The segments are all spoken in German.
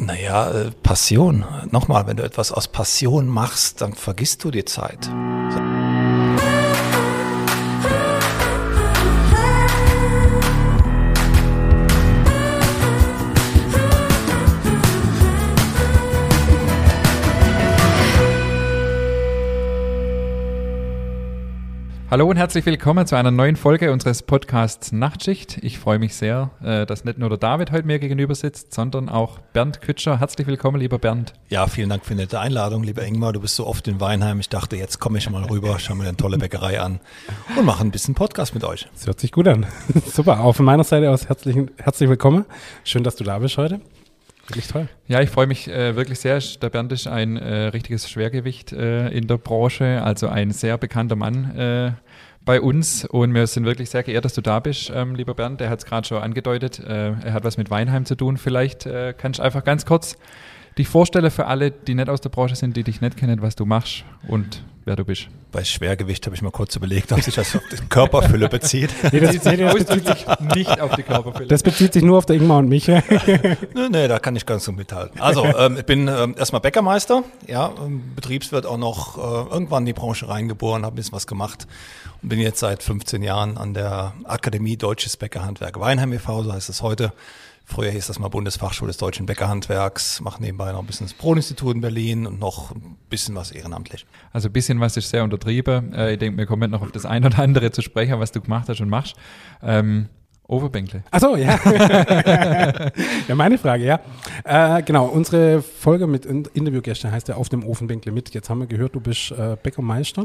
Naja, äh, Passion. Nochmal, wenn du etwas aus Passion machst, dann vergisst du die Zeit. So. Hallo und herzlich willkommen zu einer neuen Folge unseres Podcasts Nachtschicht. Ich freue mich sehr, äh, dass nicht nur der David heute mir gegenüber sitzt, sondern auch Bernd Kütscher. Herzlich willkommen, lieber Bernd. Ja, vielen Dank für die nette Einladung, lieber Ingmar. Du bist so oft in Weinheim. Ich dachte, jetzt komme ich mal rüber, schaue mir eine tolle Bäckerei an und mache ein bisschen Podcast mit euch. Das hört sich gut an. Super. Auch von meiner Seite aus herzlich, herzlich willkommen. Schön, dass du da bist heute. Wirklich toll. Ja, ich freue mich äh, wirklich sehr. Der Bernd ist ein äh, richtiges Schwergewicht äh, in der Branche, also ein sehr bekannter Mann äh, bei uns und wir sind wirklich sehr geehrt, dass du da bist, ähm, lieber Bernd. Der hat es gerade schon angedeutet. Äh, er hat was mit Weinheim zu tun. Vielleicht äh, kannst du einfach ganz kurz dich vorstellen für alle, die nicht aus der Branche sind, die dich nicht kennen, was du machst und wer du bist. Bei Schwergewicht habe ich mal kurz überlegt, ob sich das auf die Körperfülle bezieht. nee, das, nee, das bezieht sich nicht auf die Körperfülle. Das bezieht sich nur auf der Ingmar und mich. nee, nee, da kann ich ganz so mithalten. Also, ähm, ich bin ähm, erstmal Bäckermeister, ja, ähm, Betriebswirt auch noch äh, irgendwann in die Branche reingeboren, habe ein bisschen was gemacht und bin jetzt seit 15 Jahren an der Akademie Deutsches Bäckerhandwerk Weinheim e.V., so heißt es heute, Früher hieß das mal Bundesfachschule des deutschen Bäckerhandwerks, mache nebenbei noch ein bisschen das Brotinstitut in Berlin und noch ein bisschen was ehrenamtlich. Also ein bisschen was ist sehr untertrieben. Äh, ich denke, wir kommen noch auf das ein oder andere zu sprechen, was du gemacht hast und machst. Ähm, Overbänkle. Ach so, ja. ja, meine Frage, ja. Äh, genau, unsere Folge mit Interviewgästen heißt ja auf dem Ofenbänkle mit. Jetzt haben wir gehört, du bist äh, Bäckermeister.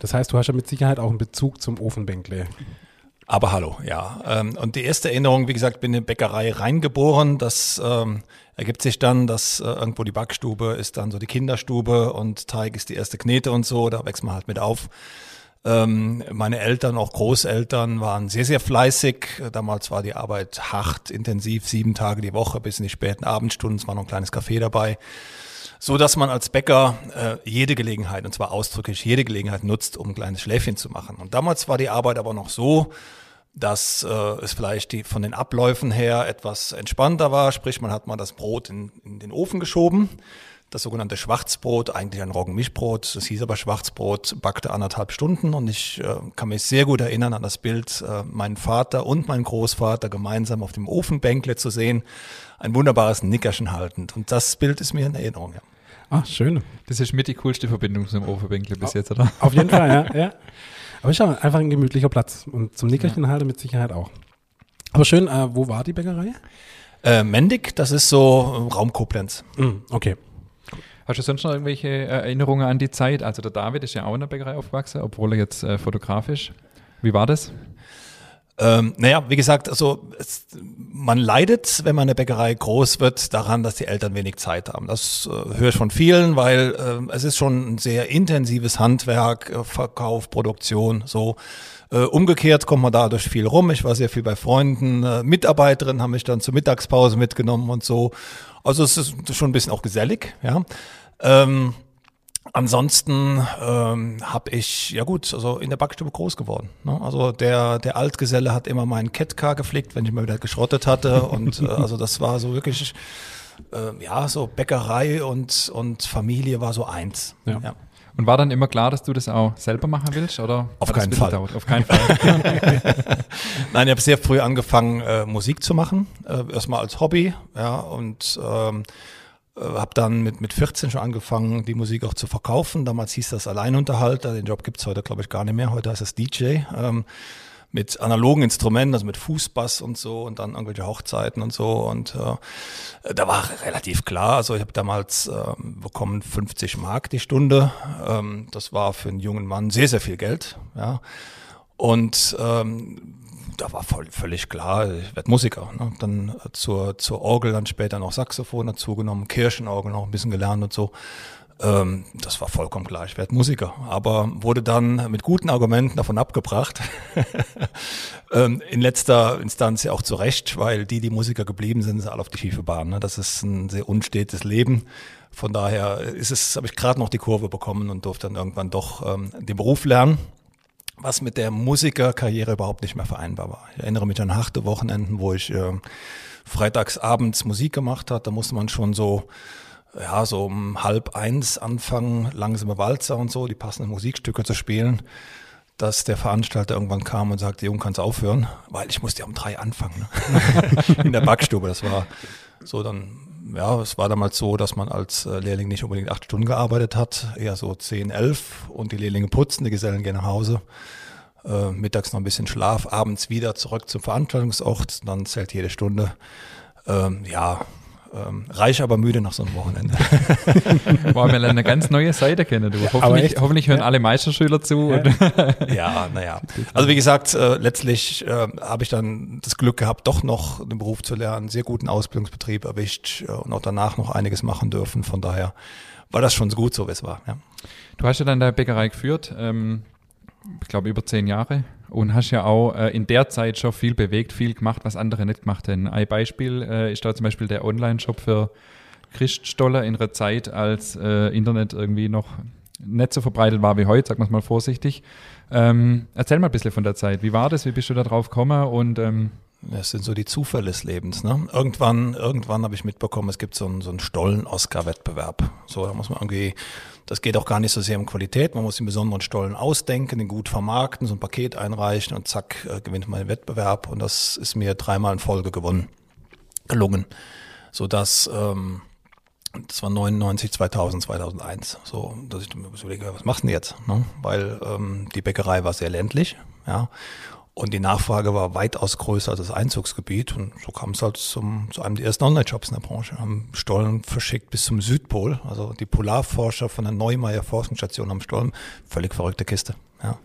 Das heißt, du hast ja mit Sicherheit auch einen Bezug zum Ofenbänkle. Aber hallo, ja. Ähm, und die erste Erinnerung, wie gesagt, bin in eine Bäckerei reingeboren. Das ähm, ergibt sich dann, dass äh, irgendwo die Backstube ist dann so die Kinderstube und Teig ist die erste Knete und so. Da wächst man halt mit auf. Ähm, meine Eltern, auch Großeltern, waren sehr, sehr fleißig. Damals war die Arbeit hart, intensiv, sieben Tage die Woche bis in die späten Abendstunden. Es war noch ein kleines Café dabei so dass man als Bäcker äh, jede Gelegenheit, und zwar ausdrücklich jede Gelegenheit nutzt, um ein kleines Schläfchen zu machen. Und damals war die Arbeit aber noch so, dass äh, es vielleicht die, von den Abläufen her etwas entspannter war, sprich man hat mal das Brot in, in den Ofen geschoben, das sogenannte Schwarzbrot, eigentlich ein Roggenmischbrot, das hieß aber Schwarzbrot, backte anderthalb Stunden und ich äh, kann mich sehr gut erinnern an das Bild, äh, meinen Vater und meinen Großvater gemeinsam auf dem Ofenbänkle zu sehen, ein wunderbares Nickerchen haltend und das Bild ist mir in Erinnerung. Ja. Ah, schön. Das ist mit die coolste Verbindung zum Ofenbänkle bis jetzt, oder? Auf jeden Fall, ja. ja. Aber ich habe einfach ein gemütlicher Platz und zum Nickerchen ja. halte mit Sicherheit auch. Aber schön, äh, wo war die Bäckerei? Äh, Mendig, das ist so Raum Koblenz. Mm, okay. Hast du sonst noch irgendwelche Erinnerungen an die Zeit? Also der David ist ja auch in der Bäckerei aufgewachsen, obwohl er jetzt äh, fotografisch. Wie war das? Ähm, naja, wie gesagt, also es, man leidet, wenn man in der Bäckerei groß wird, daran, dass die Eltern wenig Zeit haben. Das äh, höre ich von vielen, weil äh, es ist schon ein sehr intensives Handwerk, äh, Verkauf, Produktion, so. Äh, umgekehrt kommt man dadurch viel rum. Ich war sehr viel bei Freunden, äh, Mitarbeiterinnen haben mich dann zur Mittagspause mitgenommen und so. Also es ist schon ein bisschen auch gesellig, ja. Ähm, Ansonsten ähm, habe ich, ja gut, also in der Backstube groß geworden. Ne? Also der, der Altgeselle hat immer meinen Catcar gepflegt, wenn ich mal wieder geschrottet hatte. Und äh, also das war so wirklich, äh, ja, so Bäckerei und, und Familie war so eins. Ja. ja. Und war dann immer klar, dass du das auch selber machen willst? Oder Auf keinen Fall. Gedauert? Auf keinen Fall. Nein, ich habe sehr früh angefangen, äh, Musik zu machen. Äh, erstmal als Hobby, ja, und ähm, äh, habe dann mit, mit 14 schon angefangen, die Musik auch zu verkaufen. Damals hieß das Alleinunterhalter. Den Job gibt's heute, glaube ich, gar nicht mehr. Heute heißt es DJ. Ähm, mit analogen Instrumenten, also mit Fußbass und so und dann irgendwelche Hochzeiten und so. Und äh, da war relativ klar, also ich habe damals äh, bekommen 50 Mark die Stunde. Ähm, das war für einen jungen Mann sehr, sehr viel Geld. Ja. Und ähm, da war voll, völlig klar, ich werde Musiker. Ne? Dann äh, zur, zur Orgel, dann später noch Saxophon dazugenommen, Kirchenorgel noch ein bisschen gelernt und so. Ähm, das war vollkommen klar, ich werde Musiker. Aber wurde dann mit guten Argumenten davon abgebracht. ähm, in letzter Instanz ja auch zu Recht, weil die, die Musiker geblieben sind, sind alle auf die schiefe Bahn. Ne? Das ist ein sehr unstetes Leben. Von daher ist es, habe ich gerade noch die Kurve bekommen und durfte dann irgendwann doch ähm, den Beruf lernen was mit der Musikerkarriere überhaupt nicht mehr vereinbar war. Ich erinnere mich an harte Wochenenden, wo ich äh, freitags abends Musik gemacht hat, da musste man schon so ja, so um halb eins anfangen, langsame Walzer und so, die passenden Musikstücke zu spielen, dass der Veranstalter irgendwann kam und sagte, Jung, kannst aufhören, weil ich musste ja um drei anfangen. Ne? In der Backstube. Das war so dann, ja, es war damals so, dass man als äh, Lehrling nicht unbedingt acht Stunden gearbeitet hat, eher so zehn, elf und die Lehrlinge putzen, die Gesellen gehen nach Hause. Äh, mittags noch ein bisschen Schlaf, abends wieder zurück zum Veranstaltungsort, dann zählt jede Stunde. Ähm, ja, ähm, reich, aber müde nach so einem Wochenende. Boah, wir lernen eine ganz neue Seite kennen. Du. Ja, hoffentlich, hoffentlich hören ja. alle Meisterschüler zu. Ja, naja. Also wie gesagt, äh, letztlich äh, habe ich dann das Glück gehabt, doch noch den Beruf zu lernen, sehr guten Ausbildungsbetrieb erwischt äh, und auch danach noch einiges machen dürfen. Von daher war das schon gut so, wie es war. Ja. Du hast ja dann deine Bäckerei geführt. Ähm, ich glaube, über zehn Jahre und hast ja auch äh, in der Zeit schon viel bewegt, viel gemacht, was andere nicht gemacht haben. Ein Beispiel äh, ist da zum Beispiel der Online-Shop für Christstoller in einer Zeit, als äh, Internet irgendwie noch nicht so verbreitet war wie heute, sagen wir es mal vorsichtig. Ähm, erzähl mal ein bisschen von der Zeit. Wie war das? Wie bist du da drauf gekommen? Und ähm, das sind so die Zufälle des Lebens. Ne? Irgendwann, irgendwann habe ich mitbekommen, es gibt so einen, so einen Stollen-Oscar-Wettbewerb. So, da muss man irgendwie das geht auch gar nicht so sehr um Qualität. Man muss den besonderen Stollen ausdenken, den gut vermarkten, so ein Paket einreichen und zack, äh, gewinnt man den Wettbewerb. Und das ist mir dreimal in Folge gewonnen, gelungen. So dass, ähm, das war 99, 2000, 2001. So, dass ich mir überlege, was machst du denn jetzt? Ne? Weil ähm, die Bäckerei war sehr ländlich, ja. Und die Nachfrage war weitaus größer als das Einzugsgebiet. Und so kam es halt zum, zu einem der ersten Online-Shops in der Branche. Haben Stollen verschickt bis zum Südpol. Also die Polarforscher von der Neumeier Forschungsstation am Stollen. Völlig verrückte Kiste. Ja.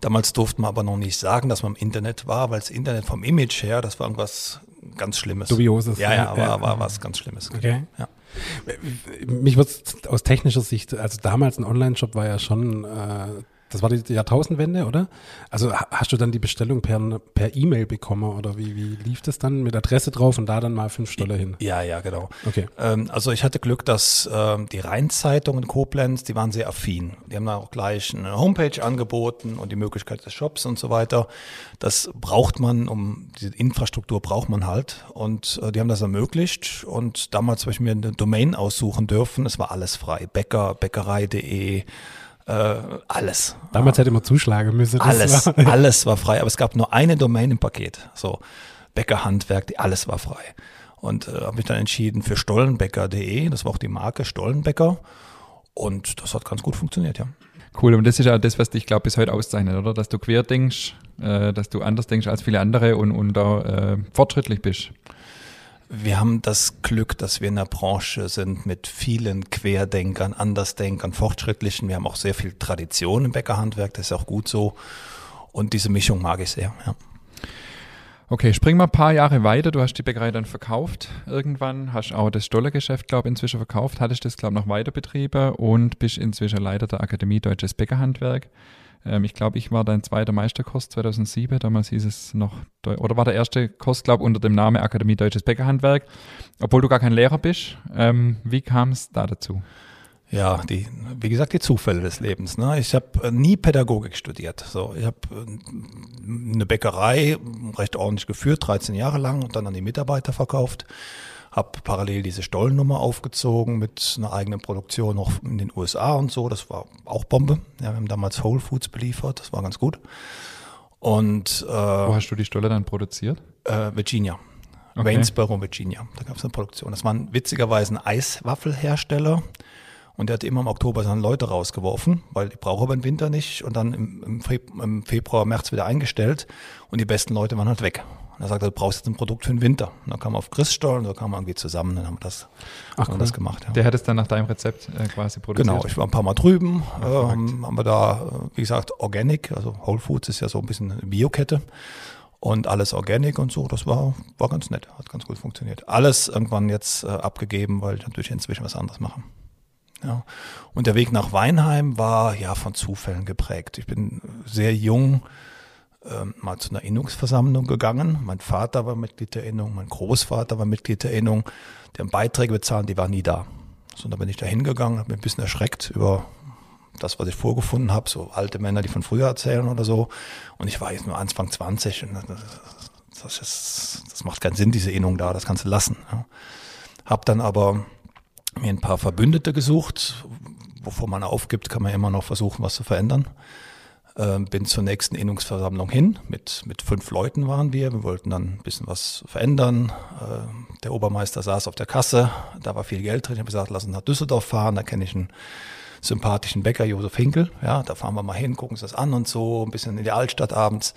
Damals durften wir aber noch nicht sagen, dass man im Internet war, weil das Internet vom Image her, das war irgendwas ganz Schlimmes. Dubioses. Ja, ja, war, war, war was ganz Schlimmes. Okay. Ja. Mich würde aus technischer Sicht, also damals ein Online-Shop war ja schon äh, das war die Jahrtausendwende, oder? Also hast du dann die Bestellung per per E-Mail bekommen oder wie, wie lief das dann mit Adresse drauf und da dann mal fünf Stoller hin? Ja, ja, genau. Okay. Ähm, also ich hatte Glück, dass ähm, die Rheinzeitung in Koblenz, die waren sehr affin. Die haben da auch gleich eine Homepage angeboten und die Möglichkeit des Shops und so weiter. Das braucht man, um diese Infrastruktur braucht man halt. Und äh, die haben das ermöglicht. Und damals habe ich mir eine Domain aussuchen dürfen. Es war alles frei. Bäcker, Bäckerei.de äh, alles. Damals hätte man zuschlagen müssen. Alles, war, alles war frei, aber es gab nur eine Domain im Paket. So Bäckerhandwerk, alles war frei. Und äh, habe mich dann entschieden für stollenbäcker.de, das war auch die Marke Stollenbäcker. Und das hat ganz gut funktioniert, ja. Cool, und das ist ja das, was dich, glaube ich, bis heute auszeichnet, oder? Dass du quer denkst, äh, dass du anders denkst als viele andere und, und da äh, fortschrittlich bist. Wir haben das Glück, dass wir in der Branche sind mit vielen Querdenkern, Andersdenkern, Fortschrittlichen. Wir haben auch sehr viel Tradition im Bäckerhandwerk, das ist auch gut so. Und diese Mischung mag ich sehr, ja. Okay, spring mal ein paar Jahre weiter. Du hast die Bäckerei dann verkauft irgendwann, hast auch das Stollergeschäft, glaube ich, inzwischen verkauft, hattest das, glaube ich, noch weiter betrieben und bist inzwischen Leiter der Akademie Deutsches Bäckerhandwerk. Ähm, ich glaube, ich war dein zweiter Meisterkurs 2007. Damals hieß es noch, oder war der erste Kurs, glaube unter dem Namen Akademie Deutsches Bäckerhandwerk, obwohl du gar kein Lehrer bist. Ähm, wie kam es da dazu? Ja, die, wie gesagt, die Zufälle des Lebens. Ne? Ich habe äh, nie Pädagogik studiert. So, ich habe äh, eine Bäckerei recht ordentlich geführt, 13 Jahre lang und dann an die Mitarbeiter verkauft habe parallel diese Stollennummer aufgezogen mit einer eigenen Produktion noch in den USA und so. Das war auch Bombe. Ja, wir haben damals Whole Foods beliefert, das war ganz gut. Und äh, wo hast du die Stolle dann produziert? Äh, Virginia. Okay. Waynesboro, Virginia. Da gab es eine Produktion. Das war witzigerweise ein Eiswaffelhersteller. Und der hat immer im Oktober seine Leute rausgeworfen, weil die brauchen aber im Winter nicht. Und dann im, im, Februar, März wieder eingestellt. Und die besten Leute waren halt weg. Und er sagte, du brauchst jetzt ein Produkt für den Winter. Und dann kam er auf Christstollen, und so kamen wir irgendwie zusammen, dann haben wir das, Ach, haben wir das gemacht. Ja. Der hat es dann nach deinem Rezept äh, quasi produziert? Genau, ich war ein paar Mal drüben, Ach, äh, haben wir da, äh, wie gesagt, Organic, also Whole Foods ist ja so ein bisschen eine Biokette und alles Organic und so, das war, war ganz nett, hat ganz gut funktioniert. Alles irgendwann jetzt äh, abgegeben, weil ich natürlich inzwischen was anderes mache. Ja. Und der Weg nach Weinheim war ja von Zufällen geprägt. Ich bin sehr jung ähm, mal zu einer Innungsversammlung gegangen. Mein Vater war Mitglied der Innung, mein Großvater war Mitglied der Innung. Die haben Beiträge bezahlt, die waren nie da. So, da bin ich da hingegangen, habe mich ein bisschen erschreckt über das, was ich vorgefunden habe, so alte Männer, die von früher erzählen oder so. Und ich war jetzt nur Anfang 20 und das, das, ist, das macht keinen Sinn, diese Innung da, das kannst du lassen. Ja. Hab dann aber mir ein paar Verbündete gesucht. Bevor man aufgibt, kann man immer noch versuchen, was zu verändern. Ähm, bin zur nächsten Innungsversammlung hin. Mit, mit fünf Leuten waren wir. Wir wollten dann ein bisschen was verändern. Äh, der Obermeister saß auf der Kasse. Da war viel Geld drin. Ich habe gesagt, lass uns nach Düsseldorf fahren. Da kenne ich einen sympathischen Bäcker, Josef Hinkel. Ja, da fahren wir mal hin, gucken uns das an und so. Ein bisschen in die Altstadt abends.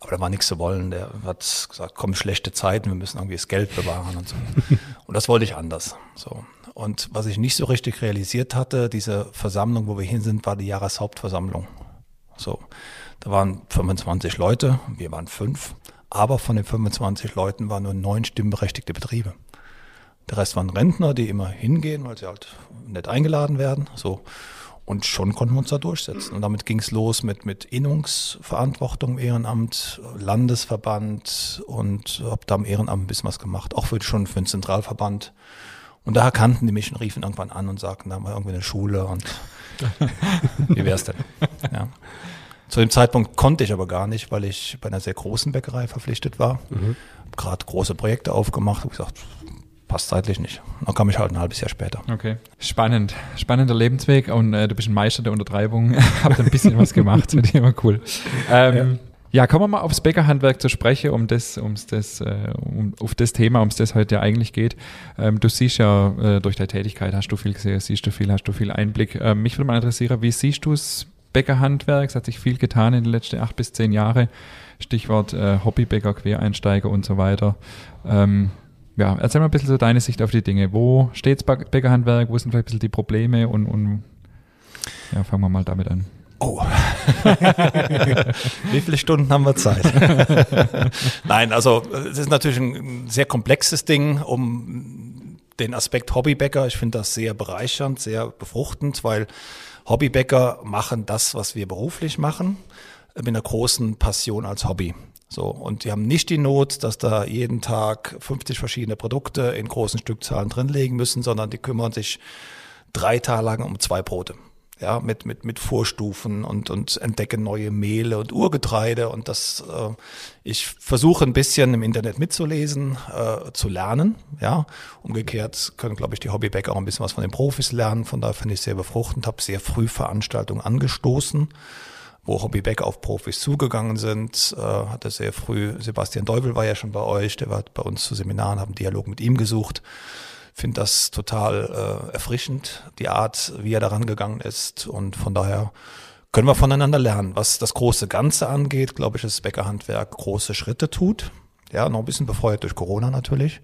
Aber da war nichts zu wollen. Der hat gesagt, komm, schlechte Zeiten, wir müssen irgendwie das Geld bewahren und so. und das wollte ich anders. So. Und was ich nicht so richtig realisiert hatte, diese Versammlung, wo wir hin sind, war die Jahreshauptversammlung. So, da waren 25 Leute, wir waren fünf, aber von den 25 Leuten waren nur neun stimmberechtigte Betriebe. Der Rest waren Rentner, die immer hingehen, weil sie halt nicht eingeladen werden. So. Und schon konnten wir uns da durchsetzen. Und damit ging es los mit, mit Innungsverantwortung Ehrenamt, Landesverband und habe da im Ehrenamt ein bisschen was gemacht, auch für, schon für den Zentralverband. Und da erkannten die mich und riefen irgendwann an und sagten, da haben wir irgendwie eine Schule und wie wär's denn? Ja. Zu dem Zeitpunkt konnte ich aber gar nicht, weil ich bei einer sehr großen Bäckerei verpflichtet war. Mhm. Gerade große Projekte aufgemacht und gesagt, passt zeitlich nicht. Dann kam ich halt ein halbes Jahr später. Okay. Spannend. Spannender Lebensweg und äh, du bist ein Meister der Untertreibung. Habt ein bisschen was gemacht. Finde ich immer cool. Ähm, ja. Ja, kommen wir mal aufs Bäckerhandwerk zu sprechen, um das, ums das, äh, um, auf das Thema, um das heute ja eigentlich geht. Ähm, du siehst ja äh, durch deine Tätigkeit, hast du viel gesehen, siehst du viel, hast du viel Einblick. Ähm, mich würde mal interessieren, wie siehst du es Bäckerhandwerk? Es hat sich viel getan in den letzten acht bis zehn Jahren. Stichwort äh, Hobbybäcker, Quereinsteiger und so weiter. Ähm, ja, erzähl mal ein bisschen so deine Sicht auf die Dinge. Wo steht das Bäckerhandwerk? Wo sind vielleicht ein bisschen die Probleme? Und, und ja, fangen wir mal damit an. Oh. Wie viele Stunden haben wir Zeit? Nein, also es ist natürlich ein sehr komplexes Ding, um den Aspekt Hobbybäcker. Ich finde das sehr bereichernd, sehr befruchtend, weil Hobbybäcker machen das, was wir beruflich machen, mit einer großen Passion als Hobby. So, und die haben nicht die Not, dass da jeden Tag 50 verschiedene Produkte in großen Stückzahlen drinlegen müssen, sondern die kümmern sich drei Tage lang um zwei Brote ja, mit, mit, mit Vorstufen und, und entdecke neue Mehle und Urgetreide und das, äh, ich versuche ein bisschen im Internet mitzulesen, äh, zu lernen, ja. Umgekehrt können, glaube ich, die Hobbybäcker auch ein bisschen was von den Profis lernen, von daher finde ich sehr befruchtend, habe sehr früh Veranstaltungen angestoßen, wo Hobbybäcker auf Profis zugegangen sind, äh, hatte sehr früh, Sebastian Deuvel war ja schon bei euch, der war bei uns zu Seminaren, haben Dialog mit ihm gesucht, finde das total äh, erfrischend, die Art, wie er daran gegangen ist. Und von daher können wir voneinander lernen. Was das große Ganze angeht, glaube ich, dass das Bäckerhandwerk große Schritte tut. Ja, noch ein bisschen befeuert durch Corona natürlich.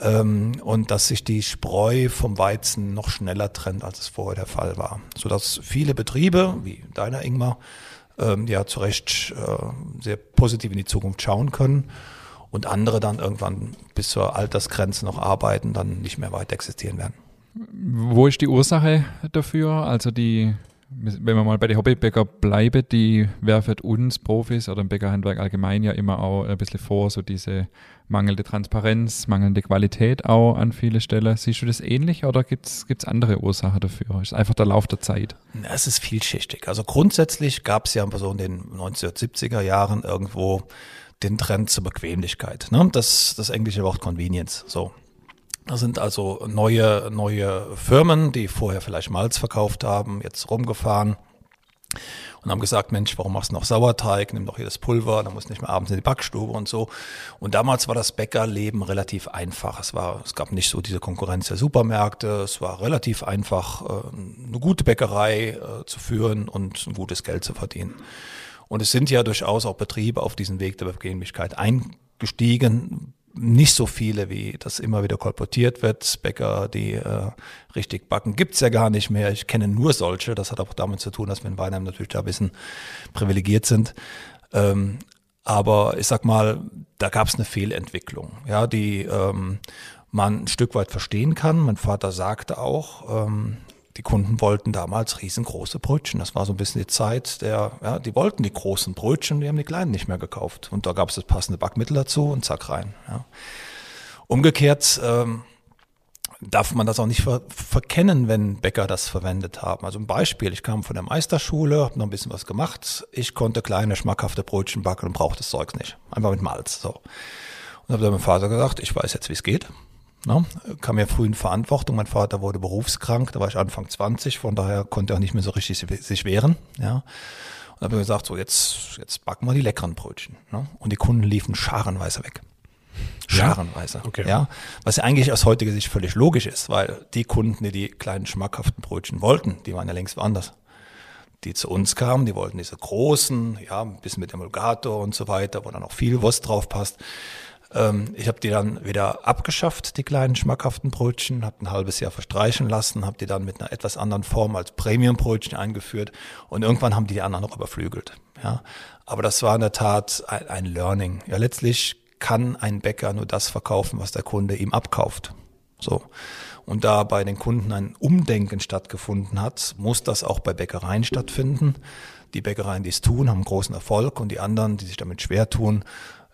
Ähm, und dass sich die Spreu vom Weizen noch schneller trennt, als es vorher der Fall war. Sodass viele Betriebe, wie deiner Ingmar, ähm, ja zu Recht äh, sehr positiv in die Zukunft schauen können und andere dann irgendwann bis zur Altersgrenze noch arbeiten, dann nicht mehr weit existieren werden. Wo ist die Ursache dafür? Also die, wenn wir mal bei den Hobbybäcker bleiben, die werfen uns Profis oder im Bäckerhandwerk allgemein ja immer auch ein bisschen vor, so diese mangelnde Transparenz, mangelnde Qualität auch an viele Stellen. Siehst du das ähnlich oder gibt es andere Ursachen dafür? Ist einfach der Lauf der Zeit? Es ist vielschichtig. Also grundsätzlich gab es ja so in den 1970er Jahren irgendwo den Trend zur Bequemlichkeit. Ne? Das, das englische Wort Convenience. So. Das sind also neue, neue Firmen, die vorher vielleicht Malz verkauft haben, jetzt rumgefahren und haben gesagt, Mensch, warum machst du noch Sauerteig? Nimm doch hier das Pulver, dann musst du nicht mehr abends in die Backstube und so. Und damals war das Bäckerleben relativ einfach. Es war, es gab nicht so diese Konkurrenz der Supermärkte. Es war relativ einfach, äh, eine gute Bäckerei äh, zu führen und ein gutes Geld zu verdienen. Und es sind ja durchaus auch Betriebe auf diesen Weg der Bequemlichkeit eingestiegen. Nicht so viele, wie das immer wieder kolportiert wird. Bäcker, die äh, richtig backen, gibt's ja gar nicht mehr. Ich kenne nur solche. Das hat auch damit zu tun, dass wir in Weinheim natürlich da ein bisschen privilegiert sind. Ähm, aber ich sag mal, da gab's eine Fehlentwicklung, ja, die ähm, man ein Stück weit verstehen kann. Mein Vater sagte auch, ähm, die Kunden wollten damals riesengroße Brötchen. Das war so ein bisschen die Zeit der, ja, die wollten die großen Brötchen, die haben die kleinen nicht mehr gekauft. Und da gab es das passende Backmittel dazu und zack rein. Ja. Umgekehrt ähm, darf man das auch nicht ver verkennen, wenn Bäcker das verwendet haben. Also ein Beispiel, ich kam von der Meisterschule, habe noch ein bisschen was gemacht. Ich konnte kleine, schmackhafte Brötchen backen und brauchte das Zeug nicht. Einfach mit Malz. So. Und habe dann meinem Vater gesagt, ich weiß jetzt, wie es geht. Ne? Kam ja früh in Verantwortung. Mein Vater wurde berufskrank, da war ich Anfang 20, von daher konnte er auch nicht mehr so richtig sich wehren. Ja. Und habe gesagt, so jetzt, jetzt backen wir die leckeren Brötchen. Ne? Und die Kunden liefen scharenweise weg. Scharenweise. Ja? Okay. ja. Was ja eigentlich aus heutiger Sicht völlig logisch ist, weil die Kunden, die die kleinen schmackhaften Brötchen wollten, die waren ja längst woanders. Die zu uns kamen, die wollten diese großen, ja, ein bisschen mit Emulgator und so weiter, wo dann auch viel Wurst drauf passt. Ähm, ich habe die dann wieder abgeschafft, die kleinen schmackhaften Brötchen, habe ein halbes Jahr verstreichen lassen, habe die dann mit einer etwas anderen Form als Premium-Brötchen eingeführt und irgendwann haben die die anderen noch überflügelt. Ja, aber das war in der Tat ein, ein Learning. Ja, letztlich kann ein Bäcker nur das verkaufen, was der Kunde ihm abkauft. So. Und da bei den Kunden ein Umdenken stattgefunden hat, muss das auch bei Bäckereien stattfinden. Die Bäckereien, die es tun, haben großen Erfolg und die anderen, die sich damit schwer tun,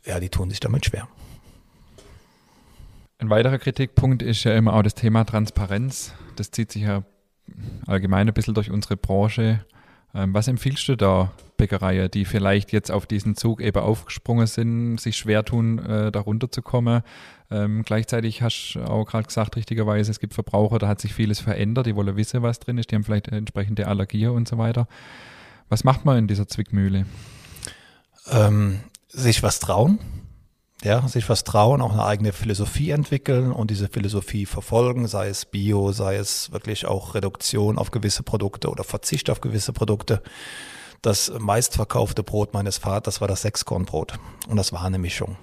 ja, die tun sich damit schwer. Ein weiterer Kritikpunkt ist ja immer auch das Thema Transparenz. Das zieht sich ja allgemein ein bisschen durch unsere Branche. Ähm, was empfiehlst du da Bäckereien, die vielleicht jetzt auf diesen Zug eben aufgesprungen sind, sich schwer tun, äh, da runterzukommen? Ähm, gleichzeitig hast du auch gerade gesagt, richtigerweise, es gibt Verbraucher, da hat sich vieles verändert, die wollen wissen, was drin ist, die haben vielleicht entsprechende Allergien und so weiter. Was macht man in dieser Zwickmühle? Ähm, sich was trauen ja, sich was trauen, auch eine eigene Philosophie entwickeln und diese Philosophie verfolgen, sei es Bio, sei es wirklich auch Reduktion auf gewisse Produkte oder Verzicht auf gewisse Produkte. Das meistverkaufte Brot meines Vaters war das Sechskornbrot und das war eine Mischung.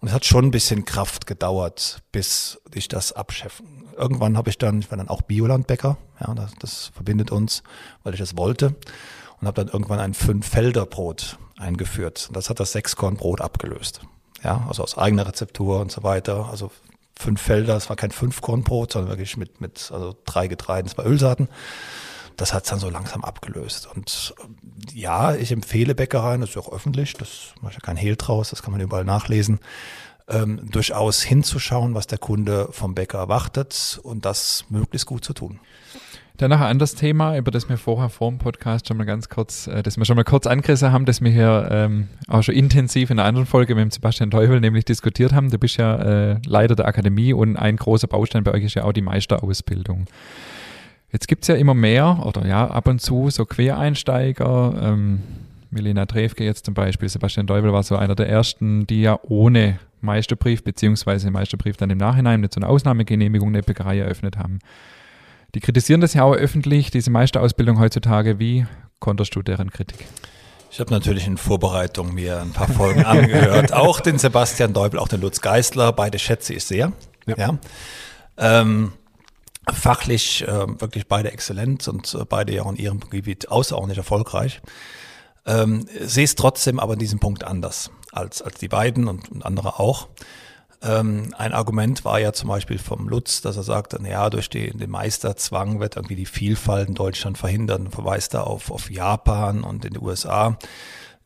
Und es hat schon ein bisschen Kraft gedauert, bis ich das abscheffen. Irgendwann habe ich dann, ich war dann auch Biolandbäcker, ja, das, das verbindet uns, weil ich es wollte und habe dann irgendwann ein Fünf-Felder-Brot eingeführt. Das hat das Sechskornbrot abgelöst ja, also aus eigener Rezeptur und so weiter. Also fünf Felder, es war kein Fünfkornbrot, sondern wirklich mit, mit also drei Getreiden, zwei Ölsaaten. Das hat es dann so langsam abgelöst. Und äh, ja, ich empfehle Bäckereien, das ist auch öffentlich, das mache ich ja kein Hehl draus, das kann man überall nachlesen, ähm, durchaus hinzuschauen, was der Kunde vom Bäcker erwartet und das möglichst gut zu tun. Dann noch ein anderes Thema, über das wir vorher vor dem Podcast schon mal ganz kurz, äh, das wir schon mal kurz angerissen haben, das wir hier ähm, auch schon intensiv in einer anderen Folge mit dem Sebastian Teufel nämlich diskutiert haben. Du bist ja äh, Leiter der Akademie und ein großer Baustein bei euch ist ja auch die Meisterausbildung. Jetzt gibt's ja immer mehr oder ja ab und zu so Quereinsteiger. Ähm, Milena Trefke jetzt zum Beispiel, Sebastian Teufel war so einer der ersten, die ja ohne Meisterbrief beziehungsweise Meisterbrief dann im Nachhinein mit so einer Ausnahmegenehmigung eine Bäckerei eröffnet haben. Die kritisieren das ja auch öffentlich, diese Meisterausbildung heutzutage. Wie konterst du deren Kritik? Ich habe natürlich in Vorbereitung mir ein paar Folgen angehört. Auch den Sebastian Deubel, auch den Lutz Geisler. Beide schätze ich sehr. Ja. ja. Ähm, fachlich äh, wirklich beide exzellent und äh, beide ja auch in ihrem Gebiet außerordentlich erfolgreich. Ähm, sehe es trotzdem aber in diesem Punkt anders als, als die beiden und, und andere auch. Ähm, ein Argument war ja zum Beispiel vom Lutz, dass er sagte, naja, durch die, den Meisterzwang wird irgendwie die Vielfalt in Deutschland verhindert und verweist da auf, auf Japan und in die USA.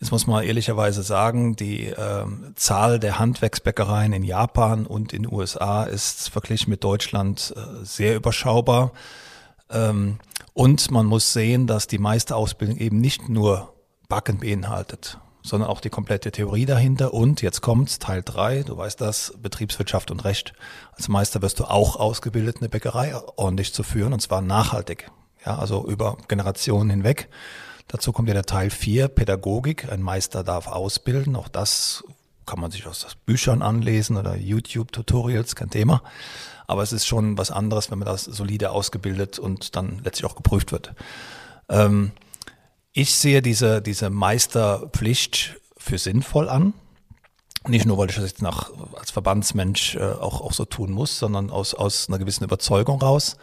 Das muss man ehrlicherweise sagen, die ähm, Zahl der Handwerksbäckereien in Japan und in den USA ist verglichen mit Deutschland äh, sehr überschaubar. Ähm, und man muss sehen, dass die Meisterausbildung eben nicht nur Backen beinhaltet, sondern auch die komplette Theorie dahinter. Und jetzt kommt's, Teil drei. du weißt das, Betriebswirtschaft und Recht. Als Meister wirst du auch ausgebildet, eine Bäckerei ordentlich zu führen, und zwar nachhaltig. Ja, also über Generationen hinweg. Dazu kommt ja der Teil vier, Pädagogik. Ein Meister darf ausbilden. Auch das kann man sich aus Büchern anlesen oder YouTube-Tutorials, kein Thema. Aber es ist schon was anderes, wenn man das solide ausgebildet und dann letztlich auch geprüft wird. Ähm, ich sehe diese, diese Meisterpflicht für sinnvoll an. Nicht nur, weil ich das jetzt nach, als Verbandsmensch äh, auch, auch so tun muss, sondern aus, aus einer gewissen Überzeugung raus.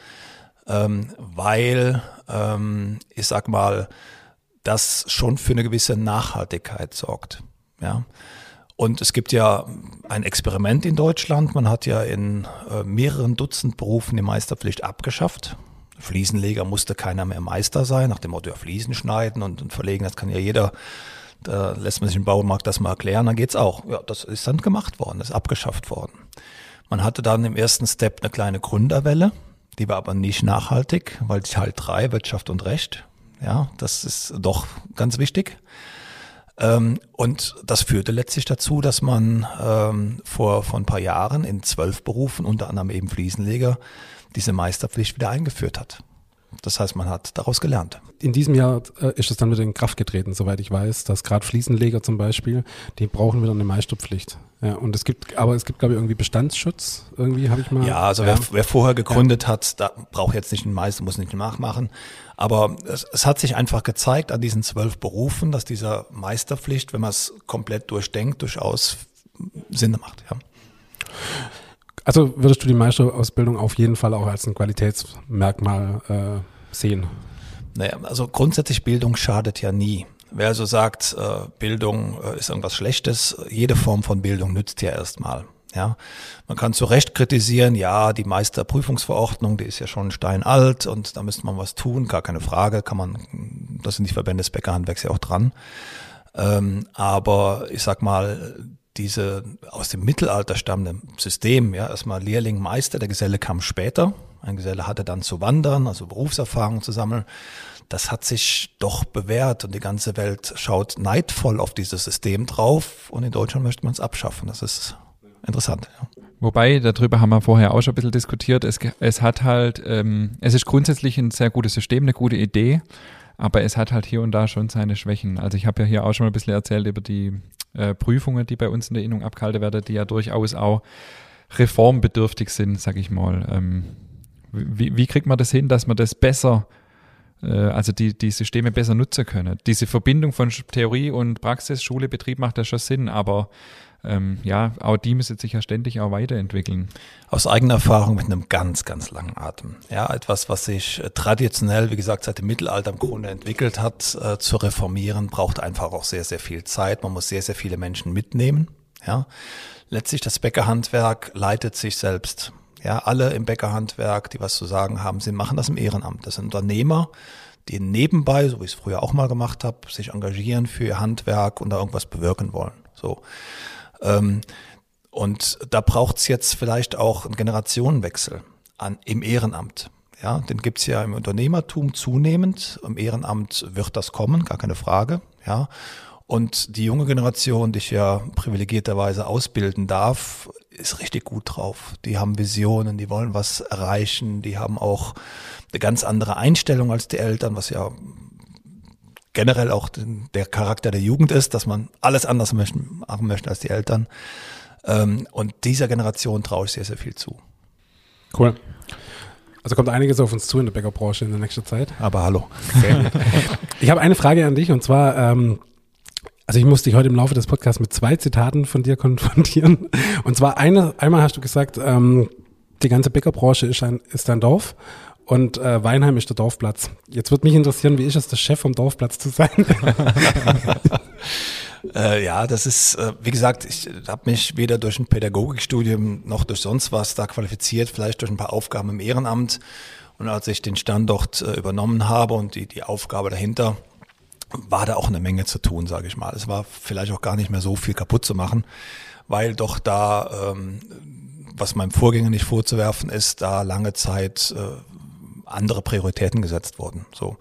Ähm, weil, ähm, ich sag mal, das schon für eine gewisse Nachhaltigkeit sorgt. Ja. Und es gibt ja ein Experiment in Deutschland. Man hat ja in äh, mehreren Dutzend Berufen die Meisterpflicht abgeschafft. Fliesenleger musste keiner mehr Meister sein, nach dem Motto, ja, Fliesen schneiden und, und verlegen, das kann ja jeder. Da lässt man sich im Baumarkt das mal erklären, dann geht's auch. Ja, das ist dann gemacht worden, ist abgeschafft worden. Man hatte dann im ersten Step eine kleine Gründerwelle, die war aber nicht nachhaltig, weil Teil 3, Wirtschaft und Recht, ja, das ist doch ganz wichtig. Ähm, und das führte letztlich dazu, dass man ähm, vor, vor ein paar Jahren in zwölf Berufen, unter anderem eben Fliesenleger, diese Meisterpflicht wieder eingeführt hat. Das heißt, man hat daraus gelernt. In diesem Jahr äh, ist es dann wieder in Kraft getreten, soweit ich weiß, dass gerade Fliesenleger zum Beispiel, die brauchen wieder eine Meisterpflicht. Ja, und es gibt, aber es gibt, glaube ich, irgendwie Bestandsschutz, irgendwie habe ich mal. Ja, also ja. Wer, wer vorher gegründet ja. hat, da braucht jetzt nicht einen Meister, muss nicht nachmachen. Aber es, es hat sich einfach gezeigt an diesen zwölf Berufen, dass dieser Meisterpflicht, wenn man es komplett durchdenkt, durchaus Sinn macht. Ja. Also würdest du die Meisterausbildung auf jeden Fall auch als ein Qualitätsmerkmal äh, sehen? Naja, also grundsätzlich Bildung schadet ja nie. Wer also sagt, äh, Bildung äh, ist irgendwas Schlechtes, jede Form von Bildung nützt ja erstmal. Ja, man kann zu Recht kritisieren, ja, die Meisterprüfungsverordnung, die ist ja schon steinalt und da müsste man was tun, gar keine Frage, kann man, das sind die Verbände des Bäckerhandwerks ja auch dran. Ähm, aber ich sag mal, diese aus dem Mittelalter stammende System, ja, erstmal Lehrling, Meister, der Geselle kam später. Ein Geselle hatte dann zu wandern, also Berufserfahrung zu sammeln. Das hat sich doch bewährt und die ganze Welt schaut neidvoll auf dieses System drauf und in Deutschland möchte man es abschaffen. Das ist interessant. Ja. Wobei, darüber haben wir vorher auch schon ein bisschen diskutiert. Es, es hat halt, ähm, es ist grundsätzlich ein sehr gutes System, eine gute Idee, aber es hat halt hier und da schon seine Schwächen. Also ich habe ja hier auch schon mal ein bisschen erzählt über die äh, Prüfungen, die bei uns in der Innung abgehalten werden, die ja durchaus auch reformbedürftig sind, sag ich mal. Ähm, wie, wie kriegt man das hin, dass man das besser, äh, also die, die Systeme besser nutzen können? Diese Verbindung von Theorie und Praxis, Schule, Betrieb macht ja schon Sinn, aber ähm, ja, auch die müssen sich ja ständig auch weiterentwickeln. Aus eigener Erfahrung mit einem ganz, ganz langen Atem. Ja, etwas, was sich äh, traditionell, wie gesagt, seit dem Mittelalter im Grunde entwickelt hat, äh, zu reformieren, braucht einfach auch sehr, sehr viel Zeit. Man muss sehr, sehr viele Menschen mitnehmen. Ja, letztlich das Bäckerhandwerk leitet sich selbst. Ja, alle im Bäckerhandwerk, die was zu sagen haben, sie machen das im Ehrenamt. Das sind Unternehmer, die nebenbei, so wie ich es früher auch mal gemacht habe, sich engagieren für ihr Handwerk und da irgendwas bewirken wollen. So. Ähm, und da braucht's jetzt vielleicht auch einen Generationenwechsel an, im Ehrenamt. Ja, den gibt's ja im Unternehmertum zunehmend. Im Ehrenamt wird das kommen, gar keine Frage. Ja. Und die junge Generation, die ich ja privilegierterweise ausbilden darf, ist richtig gut drauf. Die haben Visionen, die wollen was erreichen, die haben auch eine ganz andere Einstellung als die Eltern, was ja generell auch der Charakter der Jugend ist, dass man alles anders machen möchte als die Eltern. Ähm, und dieser Generation traue ich sehr, sehr viel zu. Cool. Also kommt einiges auf uns zu in der Bäckerbranche in der nächsten Zeit. Aber hallo. ich habe eine Frage an dich und zwar, ähm, also ich musste dich heute im Laufe des Podcasts mit zwei Zitaten von dir konfrontieren. Und zwar eine, einmal hast du gesagt, ähm, die ganze Bäckerbranche ist ein, ist ein Dorf und äh, Weinheim ist der Dorfplatz. Jetzt würde mich interessieren, wie ist es, der Chef vom Dorfplatz zu sein? äh, ja, das ist, äh, wie gesagt, ich habe mich weder durch ein Pädagogikstudium noch durch sonst was da qualifiziert, vielleicht durch ein paar Aufgaben im Ehrenamt. Und als ich den Standort äh, übernommen habe und die, die Aufgabe dahinter, war da auch eine Menge zu tun, sage ich mal. Es war vielleicht auch gar nicht mehr so viel kaputt zu machen, weil doch da, ähm, was meinem Vorgänger nicht vorzuwerfen ist, da lange Zeit äh, andere Prioritäten gesetzt wurden. So.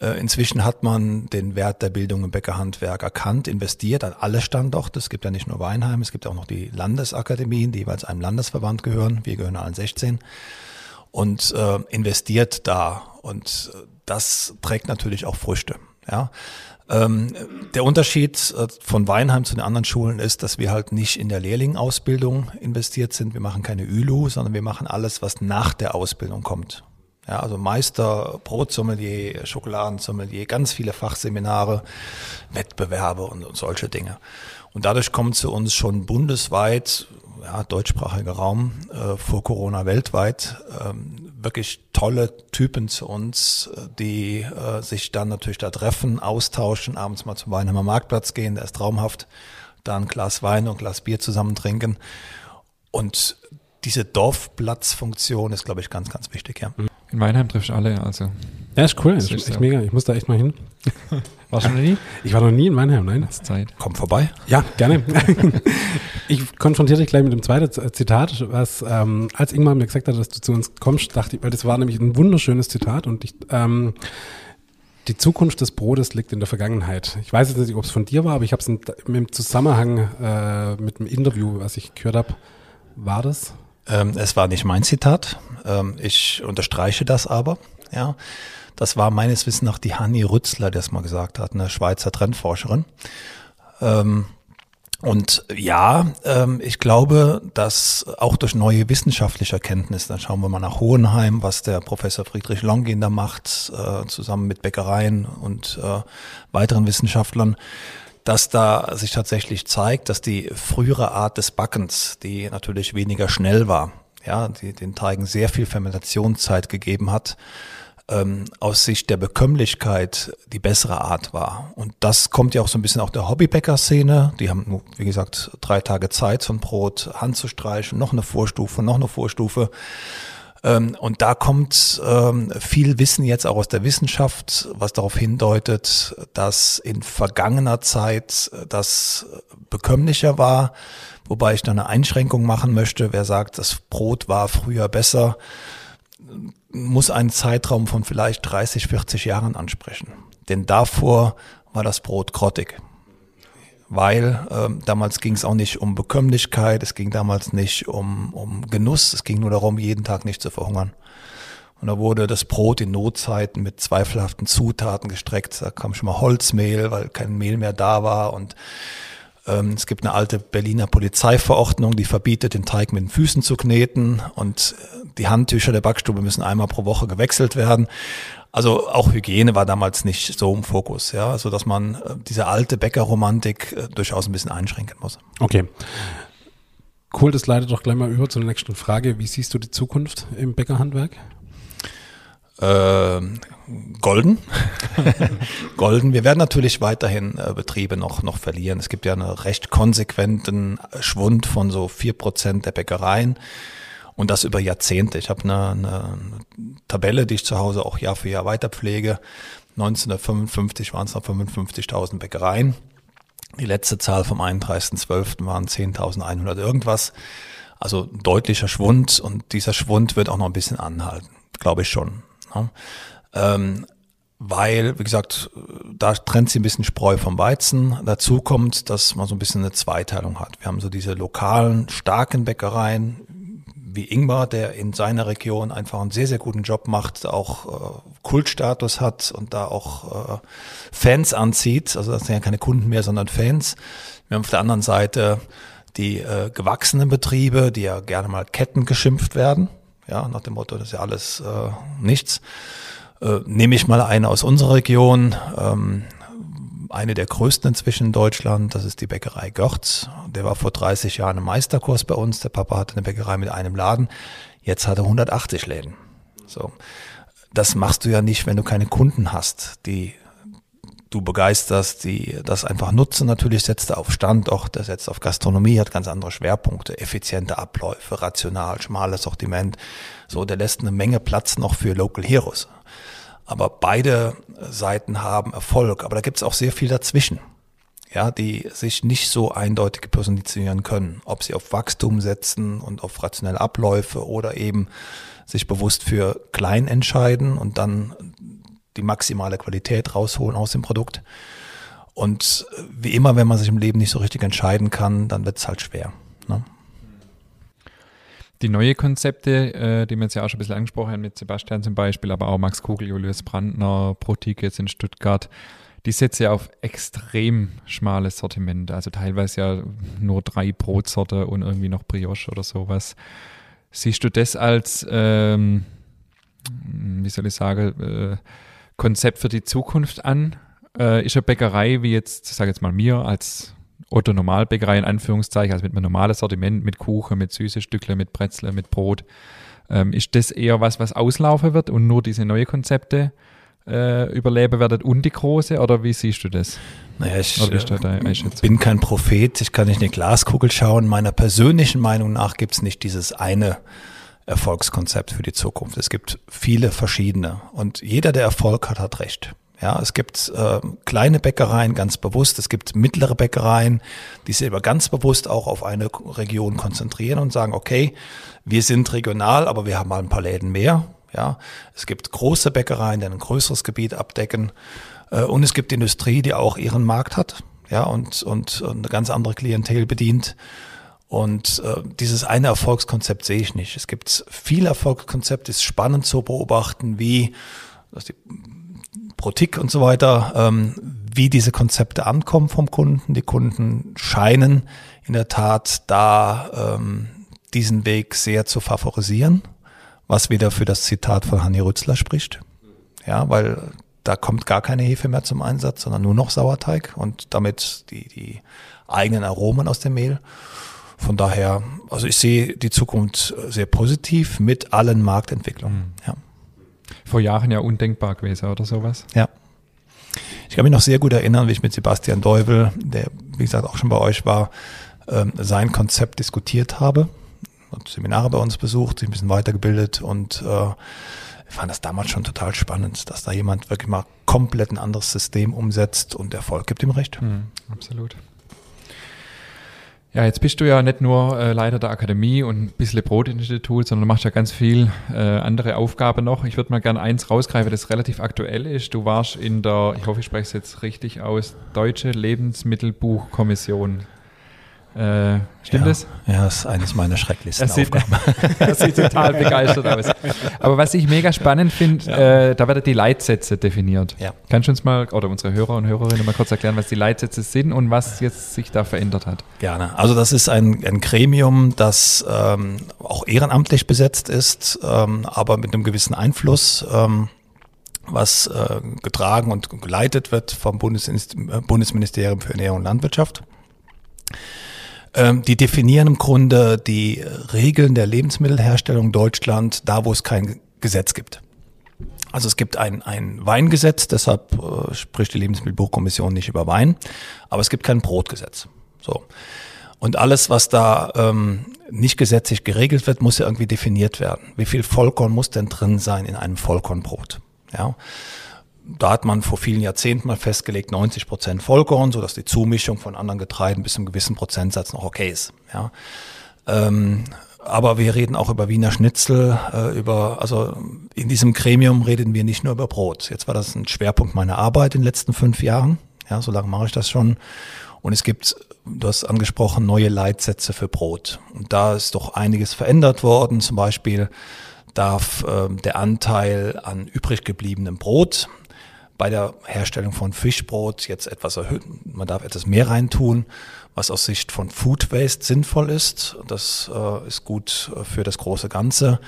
Äh, inzwischen hat man den Wert der Bildung im Bäckerhandwerk erkannt, investiert an alle Standorte. Es gibt ja nicht nur Weinheim, es gibt auch noch die Landesakademien, die jeweils einem Landesverband gehören. Wir gehören allen 16 und äh, investiert da. Und äh, das trägt natürlich auch Früchte. Ja. Ähm, der Unterschied äh, von Weinheim zu den anderen Schulen ist, dass wir halt nicht in der Lehrlingausbildung investiert sind. Wir machen keine ÜLU, sondern wir machen alles, was nach der Ausbildung kommt. Ja, also Meister, Brotsommelier, Schokoladensommelier, ganz viele Fachseminare, Wettbewerbe und, und solche Dinge. Und dadurch kommen zu uns schon bundesweit, ja, deutschsprachiger Raum, äh, vor Corona weltweit, ähm, wirklich tolle Typen zu uns, die äh, sich dann natürlich da treffen, austauschen, abends mal zum Weinheimer Marktplatz gehen, der ist traumhaft, da ein Glas Wein und Glas Bier zusammen trinken. Und diese Dorfplatzfunktion ist, glaube ich, ganz, ganz wichtig, ja. In Weinheim triffst du alle, also. Ja, ist cool. Das ist echt mega. Ich muss da echt mal hin. Warst du noch nie? Ich war noch nie in Mannheim, nein. Das ist Zeit. Komm vorbei. Ja, gerne. ich konfrontiere dich gleich mit dem zweiten Z- Zitat, was, ähm, als Ingmar mir gesagt hat, dass du zu uns kommst, dachte ich, weil das war nämlich ein wunderschönes Zitat und ich, ähm, die Zukunft des Brotes liegt in der Vergangenheit. Ich weiß jetzt nicht, ob es von dir war, aber ich habe es in- im Zusammenhang äh, mit dem Interview, was ich gehört habe, war das? Ähm, es war nicht mein Zitat. Ähm, ich unterstreiche das aber. Ja, das war meines Wissens nach die Hanni Rützler, der es mal gesagt hat, eine Schweizer Trendforscherin. Ähm, und ja, ähm, ich glaube, dass auch durch neue wissenschaftliche Erkenntnisse, dann schauen wir mal nach Hohenheim, was der Professor Friedrich Longin da macht, äh, zusammen mit Bäckereien und äh, weiteren Wissenschaftlern, dass da sich tatsächlich zeigt, dass die frühere Art des Backens, die natürlich weniger schnell war, ja, die den Teigen sehr viel Fermentationszeit gegeben hat, ähm, aus Sicht der Bekömmlichkeit die bessere Art war. Und das kommt ja auch so ein bisschen auch der Hobbybäcker-Szene. Die haben, wie gesagt, drei Tage Zeit, so ein Brot anzustreichen, noch eine Vorstufe, noch eine Vorstufe. Ähm, und da kommt ähm, viel Wissen jetzt auch aus der Wissenschaft, was darauf hindeutet, dass in vergangener Zeit äh, das bekömmlicher war. Wobei ich da eine Einschränkung machen möchte. Wer sagt, das Brot war früher besser, muss einen Zeitraum von vielleicht 30, 40 Jahren ansprechen. Denn davor war das Brot grottig. Weil ähm, damals ging es auch nicht um Bekömmlichkeit, es ging damals nicht um, um Genuss, es ging nur darum, jeden Tag nicht zu verhungern. Und da wurde das Brot in Notzeiten mit zweifelhaften Zutaten gestreckt. Da kam schon mal Holzmehl, weil kein Mehl mehr da war. Und ähm, es gibt eine alte Berliner Polizeiverordnung, die verbietet, den Teig mit den Füßen zu kneten. Und äh, die Handtücher der Backstube müssen einmal pro Woche gewechselt werden. Also auch Hygiene war damals nicht so im Fokus, ja, so dass man äh, diese alte Bäckerromantik äh, durchaus ein bisschen einschränken muss. Okay. Cool, das leitet doch gleich mal über zur nächsten Frage. Wie siehst du die Zukunft im Bäckerhandwerk? Ähm, golden. golden. Wir werden natürlich weiterhin äh, Betriebe noch, noch verlieren. Es gibt ja einen recht konsequenten Schwund von so vier Prozent der Bäckereien. Und das über Jahrzehnte. Ich habe eine, eine Tabelle, die ich zu Hause auch Jahr für Jahr weiterpflege. 1955 waren es noch 55.000 Bäckereien. Die letzte Zahl vom 31.12. waren 10.100 irgendwas. Also deutlicher Schwund und dieser Schwund wird auch noch ein bisschen anhalten, glaube ich schon. Ne? Ähm, weil, wie gesagt, da trennt sie ein bisschen Spreu vom Weizen. Dazu kommt, dass man so ein bisschen eine Zweiteilung hat. Wir haben so diese lokalen, starken Bäckereien, wie Ingmar, der in seiner Region einfach einen sehr, sehr guten Job macht, auch äh, Kultstatus hat und da auch äh, Fans anzieht. Also das sind ja keine Kunden mehr, sondern Fans. Wir haben auf der anderen Seite die äh, gewachsenen Betriebe, die ja gerne mal Ketten geschimpft werden. Ja, nach dem Motto, das ist ja alles äh, nichts. Äh, nehme ich mal eine aus unserer Region, ähm, eine der größten inzwischen in Deutschland, das ist die Bäckerei Görz. Der war vor 30 Jahren im Meisterkurs bei uns. Der Papa hatte eine Bäckerei mit einem Laden. Jetzt hat er 180 Läden. So. Das machst du ja nicht, wenn du keine Kunden hast, die du begeisterst, die das einfach nutzen. Natürlich setzt er auf Standort, der setzt auf Gastronomie, hat ganz andere Schwerpunkte, effiziente Abläufe, rational, schmales Sortiment. So, der lässt eine Menge Platz noch für Local Heroes. Aber beide Seiten haben Erfolg, aber da gibt es auch sehr viel dazwischen, ja, die sich nicht so eindeutig positionieren können, ob sie auf Wachstum setzen und auf rationelle Abläufe oder eben sich bewusst für klein entscheiden und dann die maximale Qualität rausholen aus dem Produkt. Und wie immer, wenn man sich im Leben nicht so richtig entscheiden kann, dann wird es halt schwer. Ne? Die neue Konzepte, äh, die wir jetzt ja auch schon ein bisschen angesprochen haben, mit Sebastian zum Beispiel, aber auch Max Kugel, Julius Brandner, Protik jetzt in Stuttgart, die setzen ja auf extrem schmales Sortiment, also teilweise ja nur drei Brotsorte und irgendwie noch Brioche oder sowas. Siehst du das als, ähm, wie soll ich sagen, äh, Konzept für die Zukunft an? Äh, ist eine Bäckerei wie jetzt, sage jetzt mal mir als Otto Normalbäckerei in Anführungszeichen, also mit einem normalen Sortiment, mit Kuchen, mit süße Stückle, mit Brezel, mit Brot. Ähm, ist das eher was, was auslaufen wird und nur diese neue Konzepte äh, überleben werden und die große? Oder wie siehst du das? Naja, ich äh, bin kein Prophet, ich kann nicht in die Glaskugel schauen. Meiner persönlichen Meinung nach gibt es nicht dieses eine Erfolgskonzept für die Zukunft. Es gibt viele verschiedene und jeder, der Erfolg hat, hat recht. Ja, es gibt äh, kleine Bäckereien ganz bewusst, es gibt mittlere Bäckereien, die sich aber ganz bewusst auch auf eine Region konzentrieren und sagen, okay, wir sind regional, aber wir haben mal ein paar Läden mehr. Ja, es gibt große Bäckereien, die ein größeres Gebiet abdecken. Äh, und es gibt Industrie, die auch ihren Markt hat. Ja, und, und, und eine ganz andere Klientel bedient. Und äh, dieses eine Erfolgskonzept sehe ich nicht. Es gibt viele Erfolgskonzepte, ist spannend zu beobachten, wie dass die Protik und so weiter, ähm, wie diese Konzepte ankommen vom Kunden. Die Kunden scheinen in der Tat da ähm, diesen Weg sehr zu favorisieren, was wieder für das Zitat von Hanni Rützler spricht. Ja, weil da kommt gar keine Hefe mehr zum Einsatz, sondern nur noch Sauerteig und damit die, die eigenen Aromen aus dem Mehl. Von daher, also ich sehe die Zukunft sehr positiv mit allen Marktentwicklungen. Mhm. Ja vor Jahren ja undenkbar gewesen oder sowas. Ja. Ich kann mich noch sehr gut erinnern, wie ich mit Sebastian Deuvel, der wie gesagt auch schon bei euch war, ähm, sein Konzept diskutiert habe. Hat Seminare bei uns besucht, sich ein bisschen weitergebildet und äh, ich fand das damals schon total spannend, dass da jemand wirklich mal komplett ein anderes System umsetzt und Erfolg gibt ihm recht. Mhm, absolut. Ja, jetzt bist du ja nicht nur äh, Leiter der Akademie und ein bisschen Brotinstitut, sondern machst ja ganz viel äh, andere Aufgaben noch. Ich würde mal gerne eins rausgreifen, das relativ aktuell ist. Du warst in der, ich hoffe, ich spreche es jetzt richtig aus, Deutsche Lebensmittelbuchkommission äh, stimmt ja, das? Ja, das ist eines meiner schrecklichsten er sieht, Aufgaben. er sieht total begeistert aus. Aber was ich mega spannend finde, ja. äh, da werden die Leitsätze definiert. Ja. Kannst du uns mal, oder unsere Hörer und Hörerinnen mal kurz erklären, was die Leitsätze sind und was jetzt sich da verändert hat? Gerne. Also das ist ein, ein Gremium, das ähm, auch ehrenamtlich besetzt ist, ähm, aber mit einem gewissen Einfluss. Ähm, was äh, getragen und geleitet wird vom Bundesministerium für Ernährung und Landwirtschaft. Ähm, die definieren im Grunde die Regeln der Lebensmittelherstellung Deutschland da, wo es kein Gesetz gibt. Also es gibt ein, ein Weingesetz, deshalb äh, spricht die Lebensmittelbuchkommission nicht über Wein, aber es gibt kein Brotgesetz. So. Und alles, was da ähm, nicht gesetzlich geregelt wird, muss ja irgendwie definiert werden. Wie viel Vollkorn muss denn drin sein in einem Vollkornbrot? Ja da hat man vor vielen Jahrzehnten mal festgelegt, 90 Prozent Vollkorn, so dass die Zumischung von anderen Getreiden bis zu einem gewissen Prozentsatz noch okay ist. Ja. Ähm, aber wir reden auch über Wiener Schnitzel, äh, über, also in diesem Gremium reden wir nicht nur über Brot. Jetzt war das ein Schwerpunkt meiner Arbeit in den letzten fünf Jahren. Ja, so lange mache ich das schon. Und es gibt, du hast angesprochen, neue Leitsätze für Brot. Und da ist doch einiges verändert worden. Zum Beispiel darf äh, der Anteil an übrig gebliebenem Brot bei der Herstellung von Fischbrot jetzt etwas erhöhen. Man darf etwas mehr reintun, was aus Sicht von Food Waste sinnvoll ist. Das äh, ist gut für das große Ganze.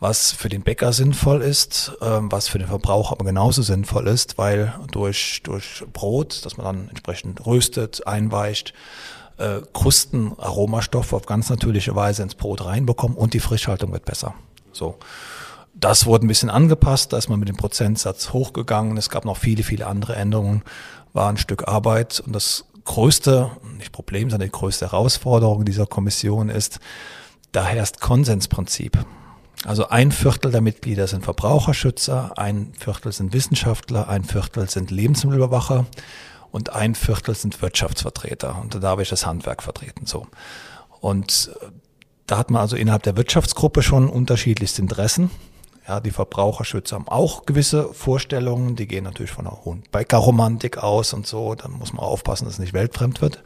Was für den Bäcker sinnvoll ist, äh, was für den Verbraucher aber genauso sinnvoll ist, weil durch, durch Brot, das man dann entsprechend röstet, einweicht, äh, Krusten, Aromastoffe auf ganz natürliche Weise ins Brot reinbekommen und die Frischhaltung wird besser. So. Das wurde ein bisschen angepasst, da ist man mit dem Prozentsatz hochgegangen. Es gab noch viele, viele andere Änderungen, war ein Stück Arbeit. Und das größte, nicht Problem, sondern die größte Herausforderung dieser Kommission ist, da herrscht Konsensprinzip. Also ein Viertel der Mitglieder sind Verbraucherschützer, ein Viertel sind Wissenschaftler, ein Viertel sind Lebensmittelüberwacher und ein Viertel sind Wirtschaftsvertreter. Und da darf ich das Handwerk vertreten. So. Und da hat man also innerhalb der Wirtschaftsgruppe schon unterschiedlichste Interessen. Ja, die Verbraucherschützer haben auch gewisse Vorstellungen, die gehen natürlich von einer hohen Bäckerromantik aus und so, dann muss man aufpassen, dass es nicht weltfremd wird.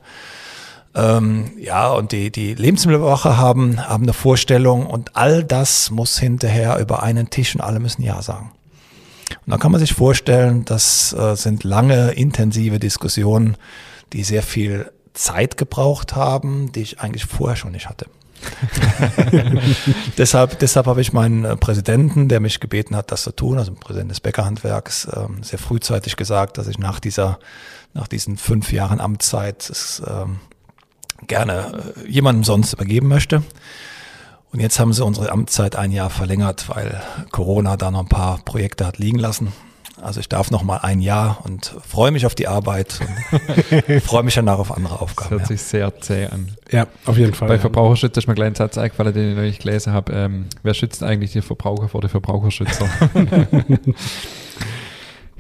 Ähm, ja, und die, die Lebensmittelwache haben, haben eine Vorstellung und all das muss hinterher über einen Tisch und alle müssen Ja sagen. Und dann kann man sich vorstellen, das äh, sind lange, intensive Diskussionen, die sehr viel Zeit gebraucht haben, die ich eigentlich vorher schon nicht hatte. deshalb, deshalb habe ich meinen äh, Präsidenten, der mich gebeten hat, das zu tun, also Präsident des Bäckerhandwerks, ähm, sehr frühzeitig gesagt, dass ich nach dieser, nach diesen fünf Jahren Amtszeit es ähm, gerne äh, jemandem sonst übergeben möchte. Und jetzt haben sie unsere Amtszeit ein Jahr verlängert, weil Corona da noch ein paar Projekte hat liegen lassen. Also ich darf noch mal ein Jahr und freue mich auf die Arbeit und freue mich danach auf andere Das Aufgaben. hört Ja. sich sehr zäh an. Ja, auf jeden Fall. Bei ja. Verbraucherschutz ist mir gleich ein Satz eingefallen, den ich neulich gelesen habe. Ähm, wer schützt eigentlich die Verbraucher vor den Verbraucherschützer?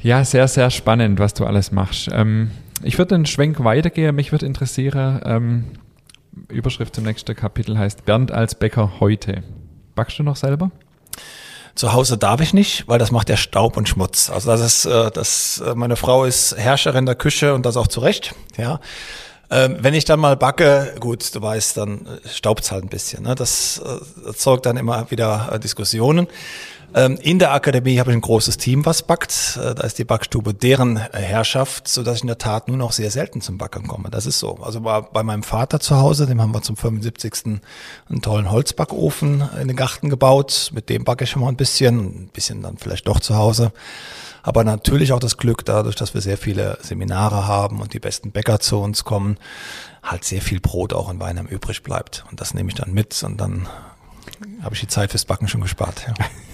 ja, sehr, sehr spannend, was du alles machst. Ähm, ich würde den Schwenk weitergehen. Mich würde interessieren, ähm, Überschrift zum nächsten Kapitel heißt Bernd als Bäcker heute. Backst du noch selber? Zu Hause darf ich nicht, weil das macht ja Staub und Schmutz. Also das ist, äh, das, äh, meine Frau ist Herrscherin der Küche und das auch zu Recht. Ja. Ähm, wenn ich dann mal backe, gut, du weißt, dann äh, staubt's halt ein bisschen. Ne? Das äh, erzeugt dann immer wieder äh, Diskussionen. Ähm, in der Akademie habe ich ein großes Team, was backt. Äh, da ist die Backstube deren äh, Herrschaft, so dass ich in der Tat nur noch sehr selten zum Backen komme. Das ist so. Also bei, bei meinem Vater zu Hause, dem haben wir zum 75. einen tollen Holzbackofen in den Garten gebaut. Mit dem backe ich schon mal ein bisschen, ein bisschen dann vielleicht doch zu Hause. Aber natürlich auch das Glück, dadurch, dass wir sehr viele Seminare haben und die besten Bäcker zu uns kommen, halt sehr viel Brot auch in Weinheim übrig bleibt. Und das nehme ich dann mit und dann habe ich die Zeit fürs Backen schon gespart. Ja.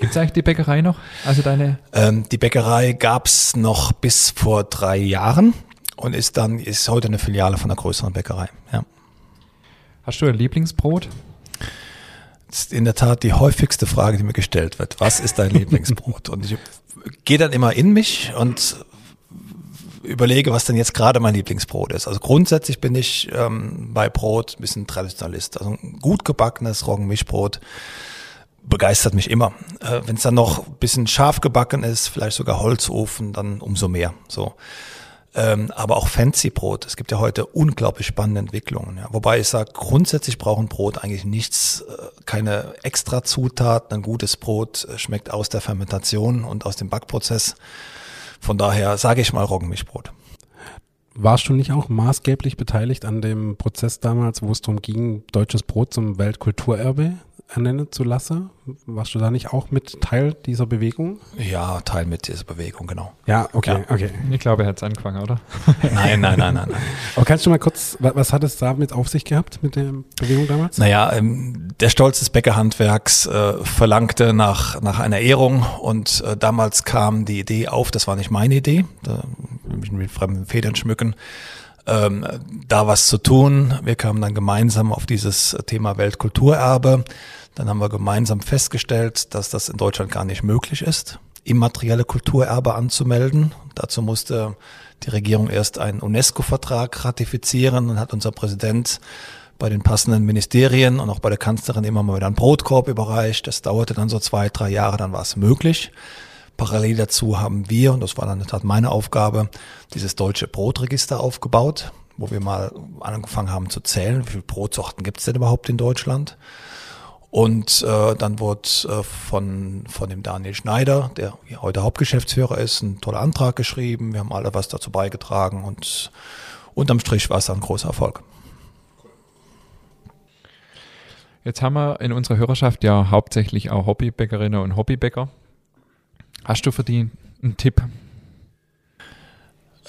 Gibt es eigentlich die Bäckerei noch? Also deine Ähm, die Bäckerei gab's noch bis vor drei Jahren und ist dann ist heute eine Filiale von einer größeren Bäckerei. Ja. Hast du ein Lieblingsbrot? Das ist in der Tat die häufigste Frage, die mir gestellt wird. Was ist dein Lieblingsbrot? Und ich gehe dann immer in mich und überlege, was denn jetzt gerade mein Lieblingsbrot ist. Also grundsätzlich bin ich ähm, bei Brot ein bisschen Traditionalist. Also ein gut gebackenes Roggenmischbrot begeistert mich immer. Äh, Wenn es dann noch bisschen scharf gebacken ist, vielleicht sogar Holzofen, dann umso mehr. So. Ähm, aber auch Fancy-Brot. Es gibt ja heute unglaublich spannende Entwicklungen. Ja. Wobei ich sage, grundsätzlich braucht ein Brot eigentlich nichts, äh, keine extra Zutaten. Ein gutes Brot äh, schmeckt aus der Fermentation und aus dem Backprozess. Von daher sage ich mal Roggenmischbrot. Warst du nicht auch maßgeblich beteiligt an dem Prozess damals, wo es darum ging, deutsches Brot zum Weltkulturerbe ernennen zu lassen? Warst du da nicht auch mit Teil dieser Bewegung? Ja, Teil mit dieser Bewegung, genau. Ja, okay, okay. Ich glaube, er hat es angefangen, oder? Nein, nein, nein, nein, nein. Aber kannst du mal kurz, wa- was hat es damit auf sich gehabt mit der Bewegung damals? Naja, ähm, der Stolz des Bäckerhandwerks äh, verlangte nach, nach einer Ehrung und äh, damals kam die Idee auf, das war nicht meine Idee, da will mich mit fremden Federn schmücken, ähm, da was zu tun. Wir kamen dann gemeinsam auf dieses Thema Weltkulturerbe. Dann haben wir gemeinsam festgestellt, dass das in Deutschland gar nicht möglich ist, immaterielle Kulturerbe anzumelden. Dazu musste die Regierung erst einen UNESCO-Vertrag ratifizieren und hat unser Präsident bei den passenden Ministerien und auch bei der Kanzlerin immer mal wieder einen Brotkorb überreicht. Das dauerte dann so zwei, drei Jahre, dann war es möglich. Parallel dazu haben wir, und das war dann in der Tat meine Aufgabe, dieses deutsche Brotregister aufgebaut, wo wir mal angefangen haben zu zählen, wie viele Brotsorten gibt es denn überhaupt in Deutschland. Und äh, dann wurde äh, von, von dem Daniel Schneider, der heute Hauptgeschäftsführer ist, ein toller Antrag geschrieben. Wir haben alle was dazu beigetragen und unterm Strich war es dann ein großer Erfolg. Jetzt haben wir in unserer Hörerschaft ja hauptsächlich auch Hobbybäckerinnen und Hobbybäcker. Hast du für die einen Tipp?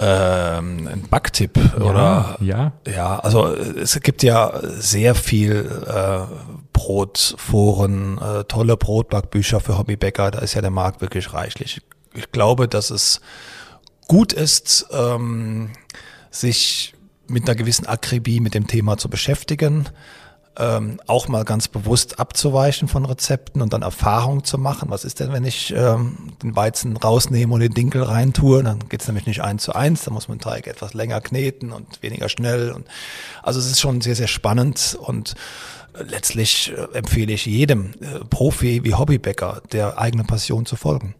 Ähm, ein Backtipp oder Ja. Ja, also es gibt ja sehr viel äh, Brotforen, äh, tolle Brotbackbücher für Hobbybäcker. Da ist ja der Markt wirklich reichlich. Ich glaube, dass es gut ist, ähm, sich mit einer gewissen Akribie mit dem Thema zu beschäftigen, ähm, auch mal ganz bewusst abzuweichen von Rezepten und dann Erfahrung zu machen. Was ist denn, wenn ich ähm, den Weizen rausnehme und den Dinkel reintue? Dann geht's nämlich nicht eins zu eins, da muss man den Teig etwas länger kneten und weniger schnell. Und also es ist schon sehr, sehr spannend und äh, letztlich äh, empfehle ich jedem äh, Profi wie Hobbybäcker der eigenen Passion zu folgen.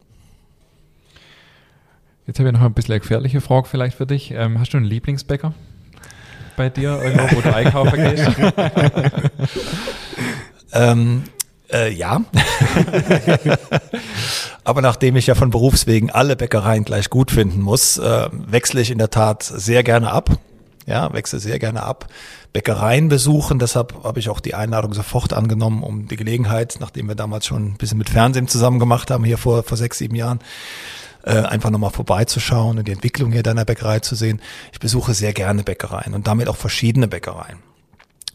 Jetzt habe ich noch ein bisschen eine gefährliche Frage vielleicht für dich. Ähm, hast du einen Lieblingsbäcker bei dir irgendwo, wo du einkaufen gehst? Ähm, äh, ja. Aber nachdem ich ja von Berufswegen alle Bäckereien gleich gut finden muss, äh, wechsle ich in der Tat sehr gerne ab. Ja, wechsle sehr gerne ab. Bäckereien besuchen, deshalb habe ich auch die Einladung sofort angenommen, um die Gelegenheit, nachdem wir damals schon ein bisschen mit Fernsehen zusammen gemacht haben, hier vor, vor sechs, sieben Jahren, äh, einfach nochmal vorbeizuschauen und die Entwicklung hier deiner Bäckerei zu sehen. Ich besuche sehr gerne Bäckereien und damit auch verschiedene Bäckereien.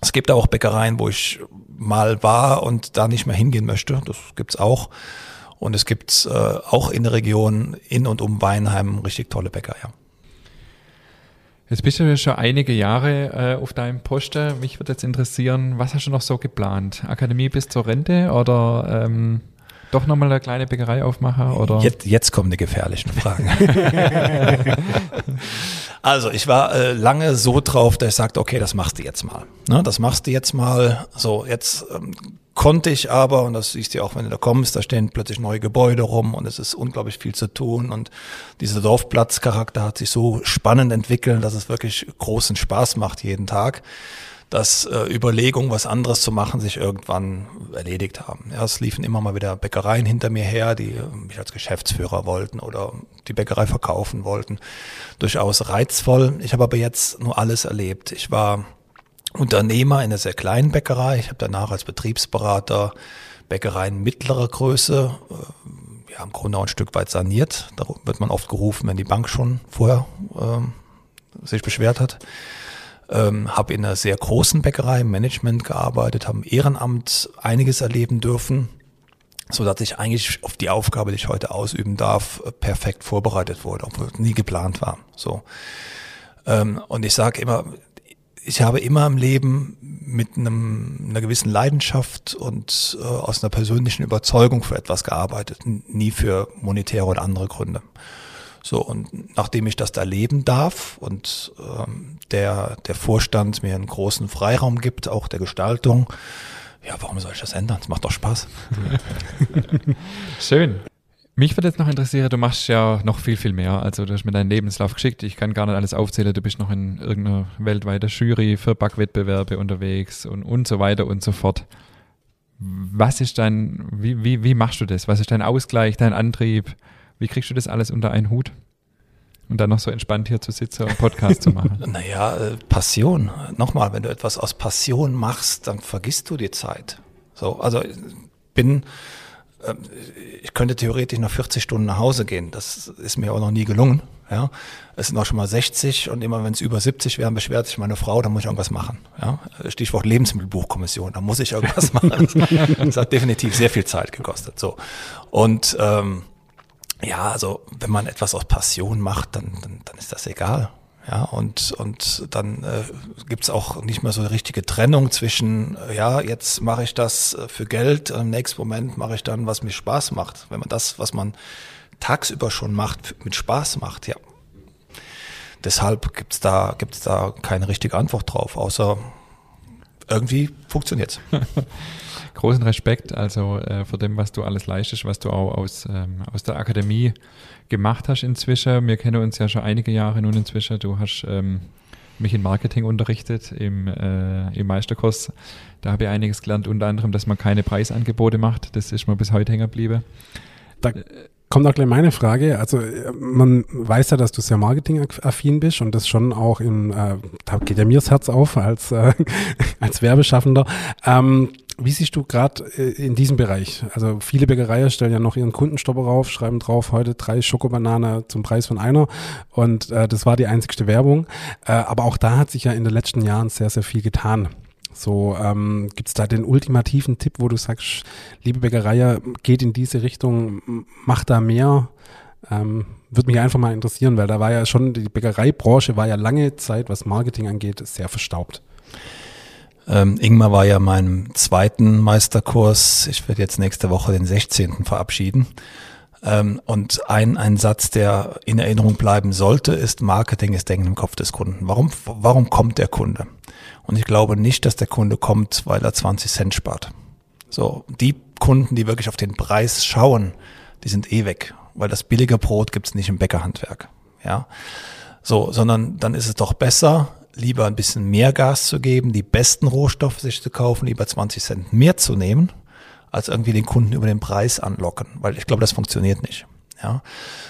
Es gibt auch Bäckereien, wo ich mal war und da nicht mehr hingehen möchte. Das gibt's auch. Und es gibt äh, auch in der Region in und um Weinheim richtig tolle Bäcker, ja. Jetzt bist du ja schon einige Jahre äh, auf deinem Posten. Mich würde jetzt interessieren, was hast du noch so geplant? Akademie bis zur Rente oder ähm, doch nochmal eine kleine Bäckerei aufmachen? Oder? Jetzt, jetzt kommen die gefährlichen Fragen. also ich war äh, lange so drauf, dass ich sagte, okay, das machst du jetzt mal. Ne, das machst du jetzt mal. So, jetzt ähm, konnte ich aber, und das siehst du auch, wenn du da kommst, da stehen plötzlich neue Gebäude rum und es ist unglaublich viel zu tun und dieser Dorfplatzcharakter hat sich so spannend entwickelt, dass es wirklich großen Spaß macht jeden Tag, dass äh, Überlegungen, was anderes zu machen, sich irgendwann erledigt haben. Ja, es liefen immer mal wieder Bäckereien hinter mir her, die äh, mich als Geschäftsführer wollten oder die Bäckerei verkaufen wollten. Durchaus reizvoll. Ich habe aber jetzt nur alles erlebt. Ich war Unternehmer in einer sehr kleinen Bäckerei. Ich habe danach als Betriebsberater Bäckereien mittlerer Größe, äh, ja, im Grunde auch ein Stück weit saniert. Da wird man oft gerufen, wenn die Bank schon vorher ähm, sich beschwert hat. Ähm, habe in einer sehr großen Bäckerei im Management gearbeitet, habe im Ehrenamt einiges erleben dürfen, so dass ich eigentlich auf die Aufgabe, die ich heute ausüben darf, perfekt vorbereitet wurde, obwohl es nie geplant war. So. Ähm, und ich sage immer, ich habe immer im Leben mit einem, einer gewissen Leidenschaft und äh, aus einer persönlichen Überzeugung für etwas gearbeitet, nie für monetäre oder andere Gründe. So, und nachdem ich das da leben darf und ähm, der, der Vorstand mir einen großen Freiraum gibt, auch der Gestaltung, ja, warum soll ich das ändern? Es macht doch Spaß. Schön. Mich würde jetzt noch interessieren, du machst ja noch viel, viel mehr. Also du hast mir deinen Lebenslauf geschickt. Ich kann gar nicht alles aufzählen. Du bist noch in irgendeiner weltweiten Jury für Backwettbewerbe unterwegs und, und so weiter und so fort. Was ist dein, wie, wie, wie machst du das? Was ist dein Ausgleich, dein Antrieb? Wie kriegst du das alles unter einen Hut? Und dann noch so entspannt hier zu sitzen und Podcast zu machen. Naja, äh, Passion. Nochmal, wenn du etwas aus Passion machst, dann vergisst du die Zeit. So, also bin ähm, ich könnte theoretisch nach 40 Stunden nach Hause gehen. Das ist mir auch noch nie gelungen. Ja, es sind auch schon mal 60 und immer wenn es über 70 wären, beschwert sich meine Frau, dann muss ich irgendwas machen. Ja, Stichwort Lebensmittelbuchkommission, da muss ich irgendwas machen. Das hat definitiv sehr viel Zeit gekostet. So und ähm, ja, also wenn man etwas aus Passion macht, dann, dann, dann ist das egal. Ja, und, und dann äh, gibt auch nicht mehr so eine richtige Trennung zwischen, äh, ja, jetzt mache ich das äh, für Geld, im nächsten Moment mache ich dann, was mir Spaß macht. Wenn man das, was man tagsüber schon macht, mit Spaß macht, ja. Deshalb gibt's da, gibt's da keine richtige Antwort drauf, außer irgendwie funktioniert's. Großen Respekt also äh, vor dem, was du alles leistest, was du auch aus, ähm, aus der Akademie gemacht hast inzwischen. Wir kennen uns ja schon einige Jahre nun inzwischen. Du hast ähm, mich in Marketing unterrichtet im, äh, im Meisterkurs. Da habe ich einiges gelernt, unter anderem, dass man keine Preisangebote macht. Das ist mir bis heute hängen geblieben. Da kommt auch gleich meine Frage. Also man weiß ja, dass du sehr marketingaffin bist und das schon auch im, äh, da geht ja mir das Herz auf als, äh, als Werbeschaffender. Ähm, wie siehst du gerade äh, in diesem Bereich? Also viele Bäckereien stellen ja noch ihren Kundenstopper rauf, schreiben drauf, heute drei Schokobanane zum Preis von einer. Und äh, das war die einzigste Werbung. Äh, aber auch da hat sich ja in den letzten Jahren sehr, sehr viel getan. So, ähm, gibt es da den ultimativen Tipp, wo du sagst, liebe Bäckerei, geht in diese Richtung, macht da mehr? Ähm, würde mich einfach mal interessieren, weil da war ja schon, die Bäckereibranche war ja lange Zeit, was Marketing angeht, sehr verstaubt. Ähm, Ingmar war ja meinem zweiten Meisterkurs. Ich werde jetzt nächste Woche den 16. verabschieden. Ähm, und ein, ein Satz, der in Erinnerung bleiben sollte, ist Marketing ist Denken im Kopf des Kunden. Warum, warum kommt der Kunde? Und ich glaube nicht, dass der Kunde kommt, weil er 20 Cent spart. So, die Kunden, die wirklich auf den Preis schauen, die sind eh weg, weil das billige Brot gibt's nicht im Bäckerhandwerk. Ja, so, sondern dann ist es doch besser, lieber ein bisschen mehr Gas zu geben, die besten Rohstoffe sich zu kaufen, lieber 20 Cent mehr zu nehmen, als irgendwie den Kunden über den Preis anlocken, weil ich glaube, das funktioniert nicht. Ja,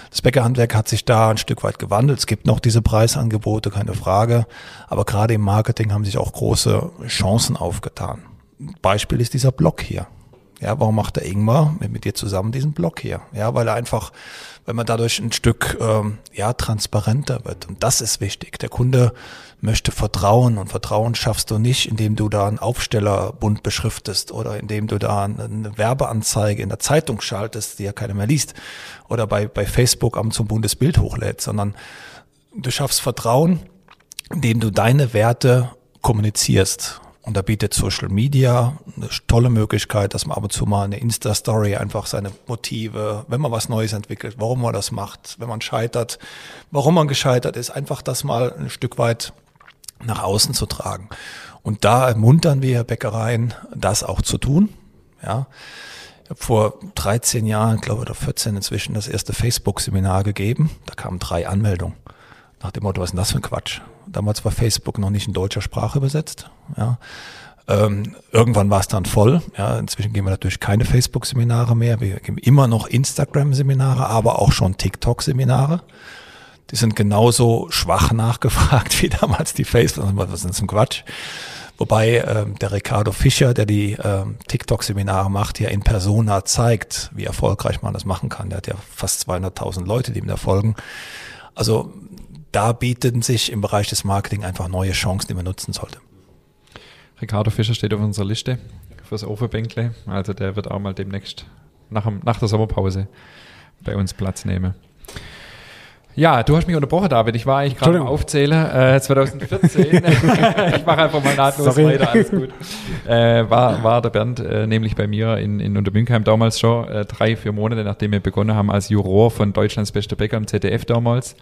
das Bäckerhandwerk hat sich da ein Stück weit gewandelt. Es gibt noch diese Preisangebote, keine Frage. Aber gerade im Marketing haben sich auch große Chancen aufgetan. Beispiel ist dieser Blog hier. Ja, warum macht der Ingmar mit, dir zusammen diesen Blog hier? Ja, weil er einfach, wenn man dadurch ein Stück ähm, ja transparenter wird und das ist wichtig. Der Kunde möchte Vertrauen und Vertrauen schaffst du nicht, indem du da einen Aufsteller bunt beschriftest oder indem du da eine Werbeanzeige in der Zeitung schaltest, die ja keiner mehr liest oder bei, bei Facebook am zum Bundesbild hochlädst, sondern du schaffst Vertrauen, indem du deine Werte kommunizierst. Und da bietet Social Media eine tolle Möglichkeit, dass man ab und zu mal eine Insta-Story einfach seine Motive, wenn man was Neues entwickelt, warum man das macht, wenn man scheitert, warum man gescheitert ist, einfach das mal ein Stück weit nach außen zu tragen. Und da ermuntern wir Bäckereien, das auch zu tun. Ja. Ich vor 13 Jahren, glaube oder 14 inzwischen, das erste Facebook-Seminar gegeben. Da kamen drei Anmeldungen. Nach dem Motto, was ist denn das für ein Quatsch? Damals war Facebook noch nicht in deutscher Sprache übersetzt. Ja. Ähm, irgendwann war es dann voll. Ja, inzwischen geben wir natürlich keine Facebook-Seminare mehr. Wir geben immer noch Instagram-Seminare, aber auch schon TikTok-Seminare. Die sind genauso schwach nachgefragt wie damals die Facebook. Was ist denn zum Quatsch? Wobei ähm, der Ricardo Fischer, der die ähm, TikTok-Seminare macht, ja in Persona zeigt, wie erfolgreich man das machen kann. Der hat ja fast 200.000 Leute, die ihm da folgen. Also da bieten sich im Bereich des Marketing einfach neue Chancen, die man nutzen sollte. Ricardo Fischer steht auf unserer Liste fürs Ofenbänkle. Also der wird auch mal demnächst nach, nach der Sommerpause bei uns Platz nehmen. Ja, du hast mich unterbrochen, David. Ich war eigentlich gerade am Aufzählen. Äh, 2014. ich mache einfach mal nahtlos Sorry. weiter, alles gut. Äh, war, war der Bernd äh, nämlich bei mir in, in Untermünkheim damals schon, äh, drei, vier Monate, nachdem wir begonnen haben als Juror von Deutschlands bester Bäcker im ZDF damals.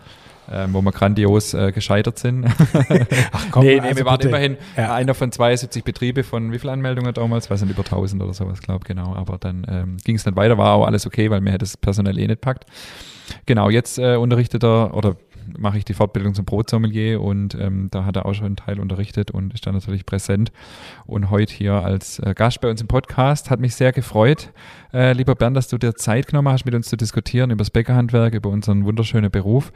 Ähm, wo wir grandios äh, gescheitert sind. Ach komm, nee, nee also wir waren bitte. immerhin ja. einer von 72 Betriebe von wie viel Anmeldungen damals? Weiß nicht, über 1000 oder sowas, glaube genau. Aber dann ähm, ging es nicht weiter, war auch alles okay, weil mir das personell eh nicht packt. Genau, jetzt äh, unterrichtet er oder mache ich die Fortbildung zum Brotsommelier und ähm, da hat er auch schon einen Teil unterrichtet und ist dann natürlich präsent. Und heute hier als äh, Gast bei uns im Podcast hat mich sehr gefreut, äh, lieber Bernd, dass du dir Zeit genommen hast, mit uns zu diskutieren über das Bäckerhandwerk, über unseren wunderschönen Beruf.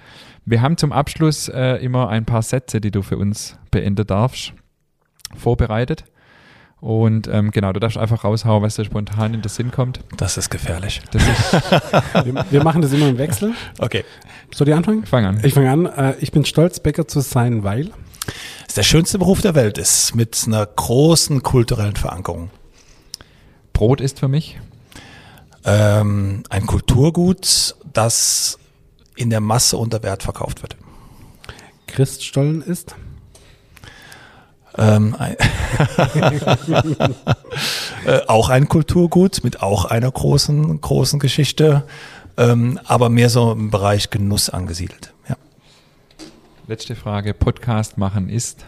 Wir haben zum Abschluss äh, immer ein paar Sätze, die du für uns beenden darfst, vorbereitet. Und ähm, genau, du darfst einfach raushauen, was dir spontan in den Sinn kommt. Das ist gefährlich. Das ist wir, wir, machen das immer im Wechsel. Okay. Soll die anfangen? Fang an. Ich fange an. Äh, ich bin stolz, Bäcker zu sein, weil es der schönste Beruf der Welt ist, mit einer großen kulturellen Verankerung. Brot ist für mich? Ähm, ein Kulturgut, das in der Masse unter Wert verkauft wird. Christstollen ist? Ähm, äh, auch ein Kulturgut mit auch einer großen, großen Geschichte, ähm, aber mehr so im Bereich Genuss angesiedelt. Ja. Letzte Frage: Podcast machen ist?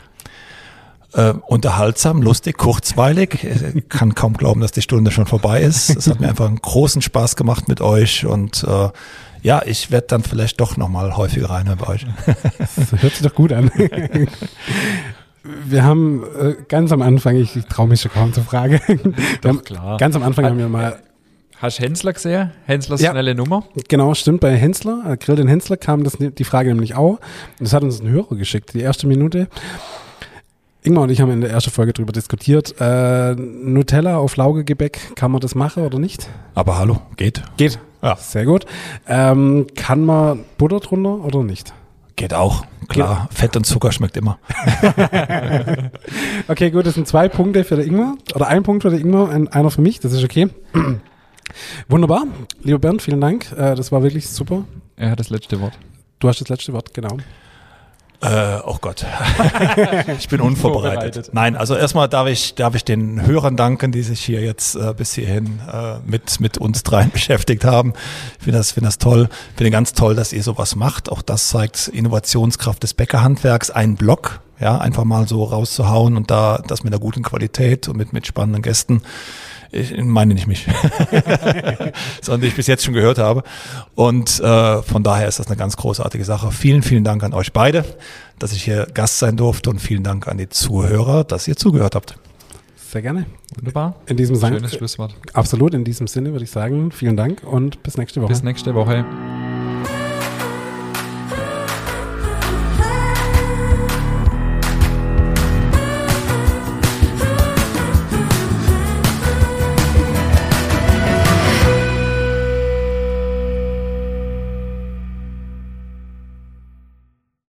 Äh, unterhaltsam, lustig, kurzweilig. Ich kann kaum glauben, dass die Stunde schon vorbei ist. Es hat mir einfach einen großen Spaß gemacht mit euch und äh, ja, ich werde dann vielleicht doch nochmal häufiger rein bei euch. Das hört sich doch gut an. Wir haben äh, ganz am Anfang, ich, ich traue mich schon kaum zur Frage. Doch, klar. Ganz am Anfang haben wir mal. Hast du Hensler gesehen? Henslers ja, schnelle Nummer? Genau, stimmt. Bei Hensler, äh, Grill den Hensler kam das, die Frage nämlich auch. Das hat uns ein Hörer geschickt, die erste Minute. Ingmar und ich haben in der ersten Folge darüber diskutiert. Äh, Nutella auf Laugegebäck, kann man das machen oder nicht? Aber hallo, geht. Geht. Ja. Sehr gut. Ähm, kann man Butter drunter oder nicht? Geht auch, klar. Geht. Fett und Zucker schmeckt immer. okay, gut, das sind zwei Punkte für den Ingmar. Oder ein Punkt für den Ingmar, einer für mich, das ist okay. Wunderbar. Lieber Bernd, vielen Dank. Äh, das war wirklich super. Er hat das letzte Wort. Du hast das letzte Wort, genau. Äh, oh Gott, ich bin unvorbereitet. Nein, also erstmal darf ich, darf ich den Hörern danken, die sich hier jetzt äh, bis hierhin äh, mit, mit uns dreien beschäftigt haben. Ich finde das, finde das toll. Ich finde ganz toll, dass ihr sowas macht. Auch das zeigt Innovationskraft des Bäckerhandwerks. Ein Blog, ja, einfach mal so rauszuhauen und da das mit einer guten Qualität und mit, mit spannenden Gästen ich meine nicht mich, sondern die ich bis jetzt schon gehört habe. Und äh, von daher ist das eine ganz großartige Sache. Vielen, vielen Dank an euch beide, dass ich hier Gast sein durfte und vielen Dank an die Zuhörer, dass ihr zugehört habt. Sehr gerne. Wunderbar. In diesem Sinne. Schönes Schlusswort. Absolut. In diesem Sinne würde ich sagen, vielen Dank und bis nächste Woche. Bis nächste Woche.